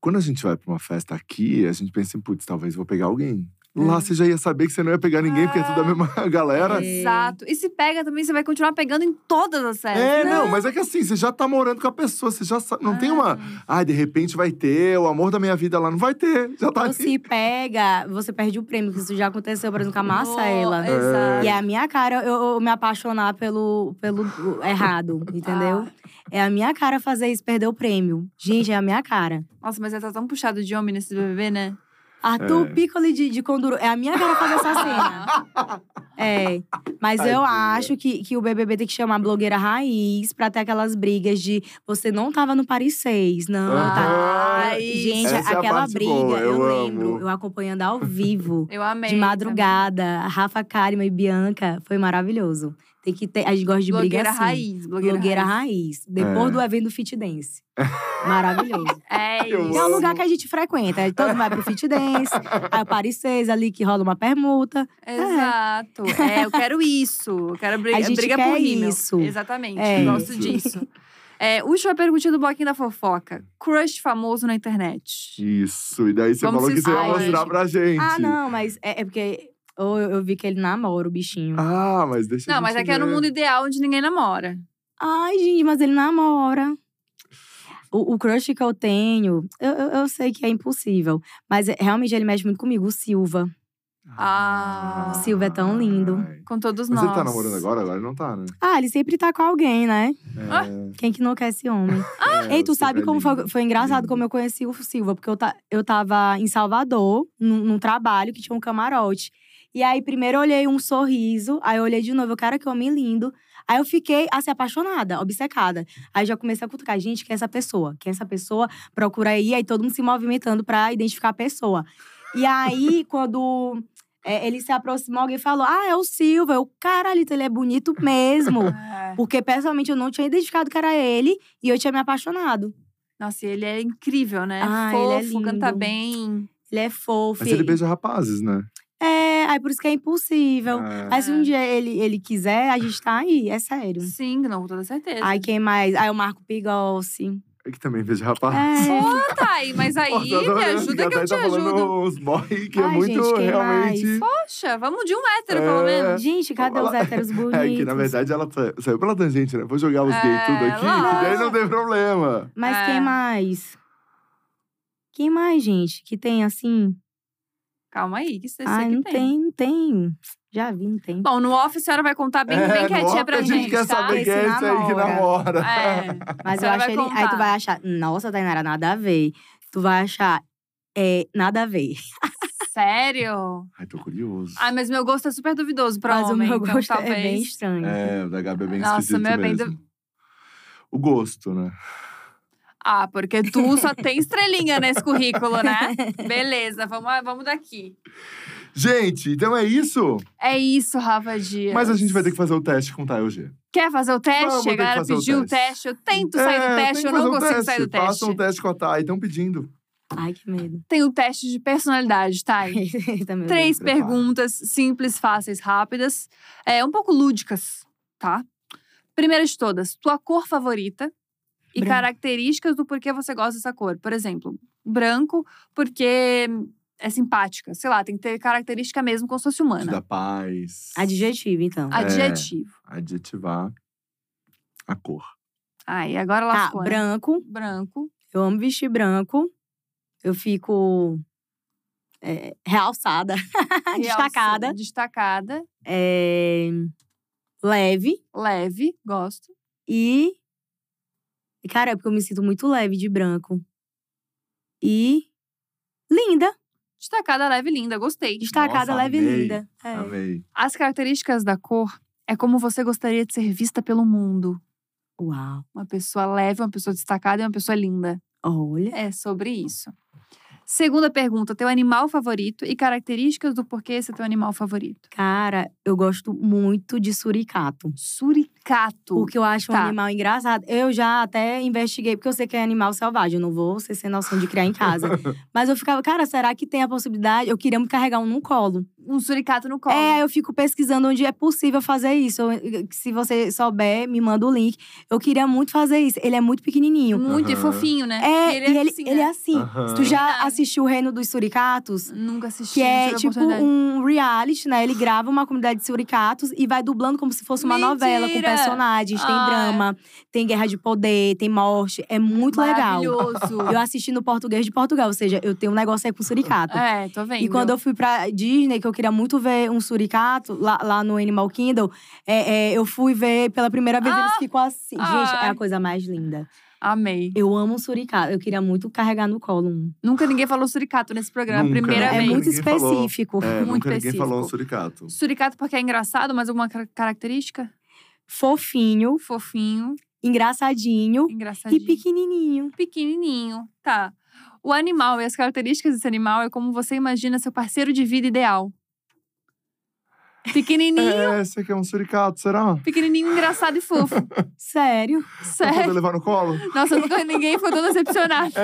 Quando a gente vai pra uma festa aqui, a gente pensa em, putz, talvez vou pegar alguém. É. Lá você já ia saber que você não ia pegar ninguém, porque é tudo a mesma galera. É. Exato. E se pega também, você vai continuar pegando em todas as festas. É, não, mas é que assim, você já tá morando com a pessoa, você já sabe. Não tem uma. Ai, de repente vai ter o amor da minha vida lá. Não vai ter. Já tá Ou se pega, você perde o prêmio, que isso já aconteceu, por exemplo, com a massa ela. Exato. E é a minha cara eu, eu me apaixonar pelo, pelo errado, entendeu? É a minha cara fazer isso, perder o prêmio. Gente, é a minha cara. Nossa, mas ele tá tão puxado de homem nesse BBB, né? Arthur É. Piccoli de, de Conduro. É a minha cara fazer essa cena. É. Mas eu Tadinha. acho que, que o BBB tem que chamar a blogueira raiz pra ter aquelas brigas de você não tava no Paris 6, não, tá? Ai, Gente, Essa é a aquela parte briga, boa, eu, eu lembro, amo. eu acompanhando ao vivo. Eu amei. De madrugada, Rafa Karima e Bianca, foi maravilhoso. Tem que ter, a gente gosta de briga Blogueira assim. raiz. Blogueira, Blogueira raiz. raiz. Depois É. do evento Fit Dance. Maravilhoso. É Eu isso. É um lugar que a gente frequenta. Todo mundo vai pro Fit Dance. aí o Paris 6 ali que rola uma permuta. Exato. É, eu quero isso. Eu quero briga, A gente briga quer por rímel. isso. Exatamente. É. Gosto Isso. disso. É, última perguntinha do bloquinho da fofoca. Crush famoso na internet. Isso. E daí você Vamos falou se que você ia mostrar pra gente. Ah, não, mas é, é porque ou eu, eu vi que ele namora o bichinho. Ah, mas deixa Não, mas é que é no mundo ideal onde ninguém namora. Ai, gente, mas ele namora. O, o crush que eu tenho, eu, eu, eu sei que é impossível. Mas é- realmente ele mexe muito comigo, o Silva. Ah. O Silva é tão lindo. Ai. Com todos Mas nós. ele tá namorando agora? Agora ele não tá, né? Ah, ele sempre tá com alguém, né? É, Quem que não quer esse homem? é, Ei, tu você sabe é como foi, foi engraçado Lindo. como eu conheci o Silva? Porque eu, ta, eu tava em Salvador, num, num trabalho que tinha um camarote. E aí, primeiro eu olhei um sorriso, aí eu olhei de novo, cara, que homem lindo. Aí eu fiquei, assim, apaixonada, obcecada. Aí já comecei a cutucar, gente, quem é essa pessoa? Quem é essa pessoa? Procura aí, aí todo mundo se movimentando pra identificar a pessoa. E aí, quando é, ele se aproximou, alguém falou: Ah, é o Silva. Eu, caralho, ele é bonito mesmo. É. Porque, pessoalmente, eu não tinha identificado que era ele e eu tinha me apaixonado. Nossa, e ele é incrível, né? Ah, ele é Fofo, canta lindo. bem. Ele é fofo. Mas ele beija rapazes, né? É, aí por isso que é impossível. É. Aí se um dia ele, ele quiser, a gente tá aí, é sério. Sim, não, com toda certeza. Aí quem mais? Aí o Marco Pigossi. É que também beija rapazes. É. Pô, Thay, mas aí Pô, me ajuda que eu a te tá ajudo. falando uns boy que é Ai, muito gente, realmente. Poxa, vamos de um hétero, pelo É. menos. Gente, cadê os Fala- héteros bonitos? É que, na verdade, ela sa- saiu pela tangente, né? Vou jogar os É, gays tudo aqui, que daí não tem problema. Mas É. quem mais? Quem mais, gente? Que tem assim? Calma aí, que você Ai, que não tem. não tem. Já vi, não tem. Bom, no off a senhora vai contar bem, bem É, no quietinha pra a gente, gente quer tá? saber quem é Esse aí que namora. É. Mas eu acho ele. Aí contar. tu vai achar, nossa, Tainara, nada a ver. Tu vai achar, é, nada a ver. Sério? Ai, tô curioso. Ai, mas meu gosto é super duvidoso pra Mas homem, o meu então gosto talvez… é bem estranho. É, o da Gabi é bem Nossa, esquisito o meu é bem mesmo. O gosto, né? Ah, porque tu só tem estrelinha nesse currículo, né? Beleza, vamos, vamos daqui. Gente, então é isso? É isso, Rafa Dias. Mas a gente vai ter que fazer o teste com o Tayo G. Quer fazer o teste? Vamos galera fazer o pediu o teste. Eu tento sair do É, tem teste, eu não um consigo teste. sair do teste. Façam um teste com a Thay, estão pedindo. Ai, que medo. Tem o teste de personalidade, tá? meu Três perguntas simples, fáceis, rápidas. É, um pouco lúdicas, tá? Primeira de todas, tua cor favorita e Branco. características do porquê você gosta dessa cor. Por exemplo, branco porque é simpática. Sei lá, tem que ter característica mesmo como se fosse humana. dar paz. Adjetivo, então. Ah, Adjetivo. Adjetivar a cor. Aí, agora Tá, lascou, né? branco. Branco. Eu amo vestir branco. Eu fico é, realçada, destacada. Destacada. É, leve. Leve, gosto. E. e, Cara, é porque eu me sinto muito leve de branco. E. Linda. Destacada, leve, linda. Gostei. Destacada, Nossa, leve e linda. É. Amei. As características da cor é como você gostaria de ser vista pelo mundo. Uau. Uma pessoa leve, uma pessoa destacada e uma pessoa linda. Olha. É sobre isso. Segunda pergunta: teu animal favorito e características do porquê esse é teu animal favorito. Cara, eu gosto muito de suricato. Suricato. Porque eu acho um Tá. animal engraçado. Eu já até investiguei, porque eu sei que é animal selvagem. Eu não vou ser sem noção de criar em casa. Mas eu ficava, cara, será que tem a possibilidade? Eu queria me carregar um no colo. Um suricato no colo. É, eu fico pesquisando onde é possível fazer isso. Eu- Se você souber, me manda o link. Eu queria muito fazer isso. Ele é muito pequenininho. Muito e Aham. fofinho, né? É, E e ele, assim, ele né? é assim. Aham. Tu já assistiu o Reino dos Suricatos? Nunca assisti. Que é tipo um reality, né? Ele grava uma comunidade de suricatos e vai dublando como se fosse uma novela, com Mentira! personagens. Tem Ah. drama, tem guerra de poder, tem morte. É muito legal. Maravilhoso. Eu assisti no português de Portugal, ou seja, eu tenho um negócio aí com suricato. É, tô vendo. E quando eu fui pra Disney, que eu queria muito ver um suricato, lá, lá no Animal Kingdom, é, é, eu fui ver pela primeira vez, eles Ah! ficam assim. Gente, é a coisa mais linda. Amei. Eu amo suricato. Eu queria muito carregar no colo um. Nunca ninguém falou suricato nesse programa. Nunca, Primeira? É vez. muito Ninguém falou. específico. É, Muito nunca ninguém falou um específico. suricato. Suricato porque é engraçado, mas alguma car- característica? Fofinho, Fofinho, engraçadinho engraçadinho. e pequenininho. pequenininho. Tá. O animal e as características desse animal é como você imagina seu parceiro de vida ideal. Pequenininho, É, esse aqui é um suricato, será? pequenininho, engraçado e fofo. Sério? Pra poder Sério. levar no colo? Nossa, nunca ninguém foi tão decepcionado.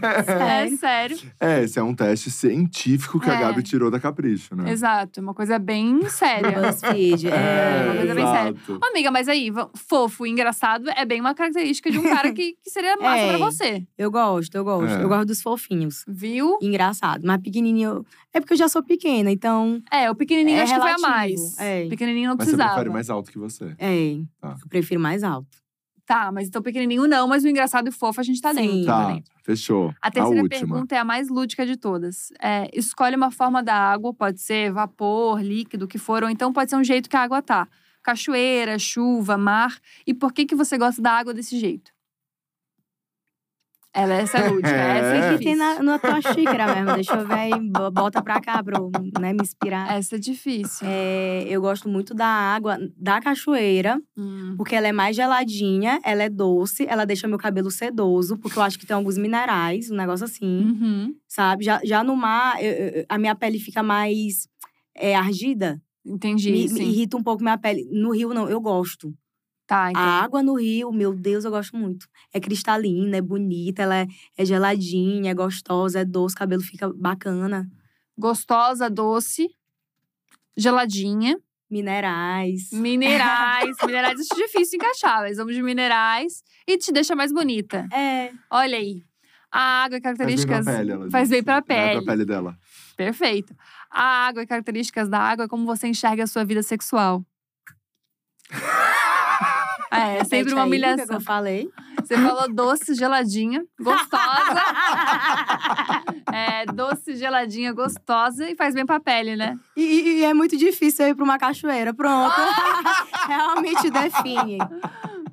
É Sério? sério. É, esse é um teste científico que a É. Gabi tirou da Capricho, né? Exato. É uma coisa bem séria. BuzzFeed. É, É, uma coisa bem séria. exato. Ô, amiga, mas aí, fofo e engraçado é bem uma característica de um cara que, que seria massa É. pra você. Eu gosto, eu gosto. É. Eu gosto dos fofinhos. Viu? Engraçado. Mas pequenininho. É porque eu já sou pequena, então. É, o pequenininho É acho que foi a relativo, mais. é. Pequenininho não Mas você precisava. prefere mais alto que você. É. Tá. Eu prefiro mais alto. Tá, mas então pequenininho não, mas o engraçado e fofo a gente tá Sim. dentro. tá Tá, dentro. fechou. A terceira última. pergunta é a mais lúdica de todas. É, escolhe uma forma da água, pode ser vapor, líquido, o que for, ou então pode ser um jeito que a água tá. Cachoeira, chuva, mar. E por que que você gosta da água desse jeito? Ela essa é lúdica, É. essa é O que tem na, na tua xícara mesmo? Deixa eu ver aí, bo- bota pra cá pra eu né, me inspirar. Essa é difícil. É, eu gosto muito da água da cachoeira, Hum. porque ela é mais geladinha, ela é doce, ela deixa meu cabelo sedoso, porque eu acho que tem alguns minerais, um negócio assim, Uhum. sabe? Já, já no mar, eu- eu- a minha pele fica mais é, argida, Entendi, me, me irrita um pouco minha pele. No rio, não, eu gosto. Tá, A então. água no rio, meu Deus, eu gosto muito. É cristalina, é bonita, ela é, é geladinha, é gostosa, é doce, o cabelo fica bacana. Gostosa, doce, geladinha. Minerais. Minerais. minerais acho difícil encaixar, mas vamos de minerais. E te deixa mais bonita. É, Olha aí. A água e Faz bem características. pra pele, ela Faz bem pra É, pele. pra pele dela. Perfeito. A água e características da água é como você enxerga a sua vida sexual. É, é sempre uma que humilhação. eu falei. Você falou doce, geladinha, gostosa. É, doce, geladinha, gostosa e faz bem pra pele, né? E, e- é muito difícil ir pra uma cachoeira. Pronto. Realmente define.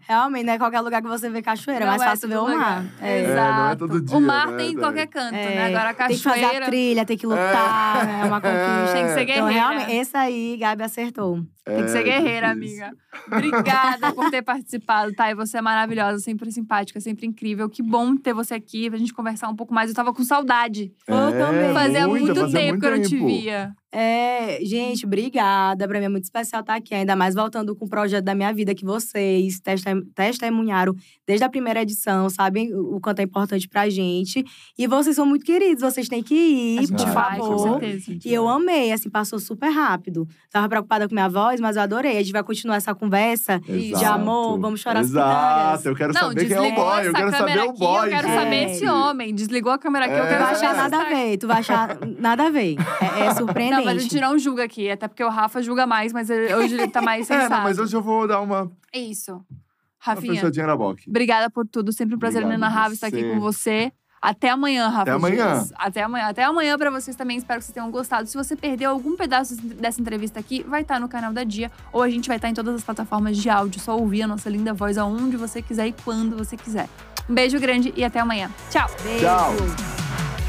Realmente, não é qualquer lugar que você vê cachoeira, Não é mais é fácil ver o lugar. mar. É. É, não é todo dia, o mar né, tem em qualquer canto, né? É, Agora a Tem que fazer cachoeira a trilha, tem que lutar, né? É uma conquista. tem que ser Então, guerreira. realmente, esse aí, Gabi acertou. Tem que ser É, guerreira, difícil. amiga. Obrigada por ter participado, tá? E você é maravilhosa, sempre simpática, sempre incrível. Que bom ter você aqui pra gente conversar um pouco mais. Eu tava com saudade. Eu também. Fazia muita, muito fazia tempo muito que eu não te via. É, gente, obrigada. Pra mim é muito especial estar aqui, ainda mais voltando com o projeto da minha vida que vocês testem- testemunharam desde a primeira edição, sabem o o quanto é importante pra gente. E vocês são muito queridos, vocês têm que ir, por vai, com favor. certeza. E eu amei, assim, passou super rápido. Tava preocupada com minha voz, mas eu adorei. A gente vai continuar essa conversa de Exato. amor, vamos chorar as Exato, eu quero Não, saber quem é o boy. Eu quero saber o aqui, boy. eu quero gente. saber esse homem. Desligou a câmera aqui, eu É. quero Tu vai saber achar nada a ver, tu vai achar nada a ver. É, é surpreendente. Não, mas a gente não julga aqui, até porque o Rafa julga mais, mas hoje ele tá mais É, sensato. não, mas hoje eu vou dar uma, uma Isso. Rafinha, fechadinha na boca. obrigada por tudo. Sempre um prazer inenarrável estar aqui com você. Até amanhã, Rafa. Até amanhã. Dias. Até amanhã. Até amanhã pra vocês também. Espero que vocês tenham gostado. Se você perdeu algum pedaço dessa entrevista aqui, vai estar no canal da Dia. Ou a gente vai estar em todas as plataformas de áudio. Só ouvir a nossa linda voz aonde você quiser e quando você quiser. Um beijo grande e até amanhã. Tchau! Beijo. Tchau.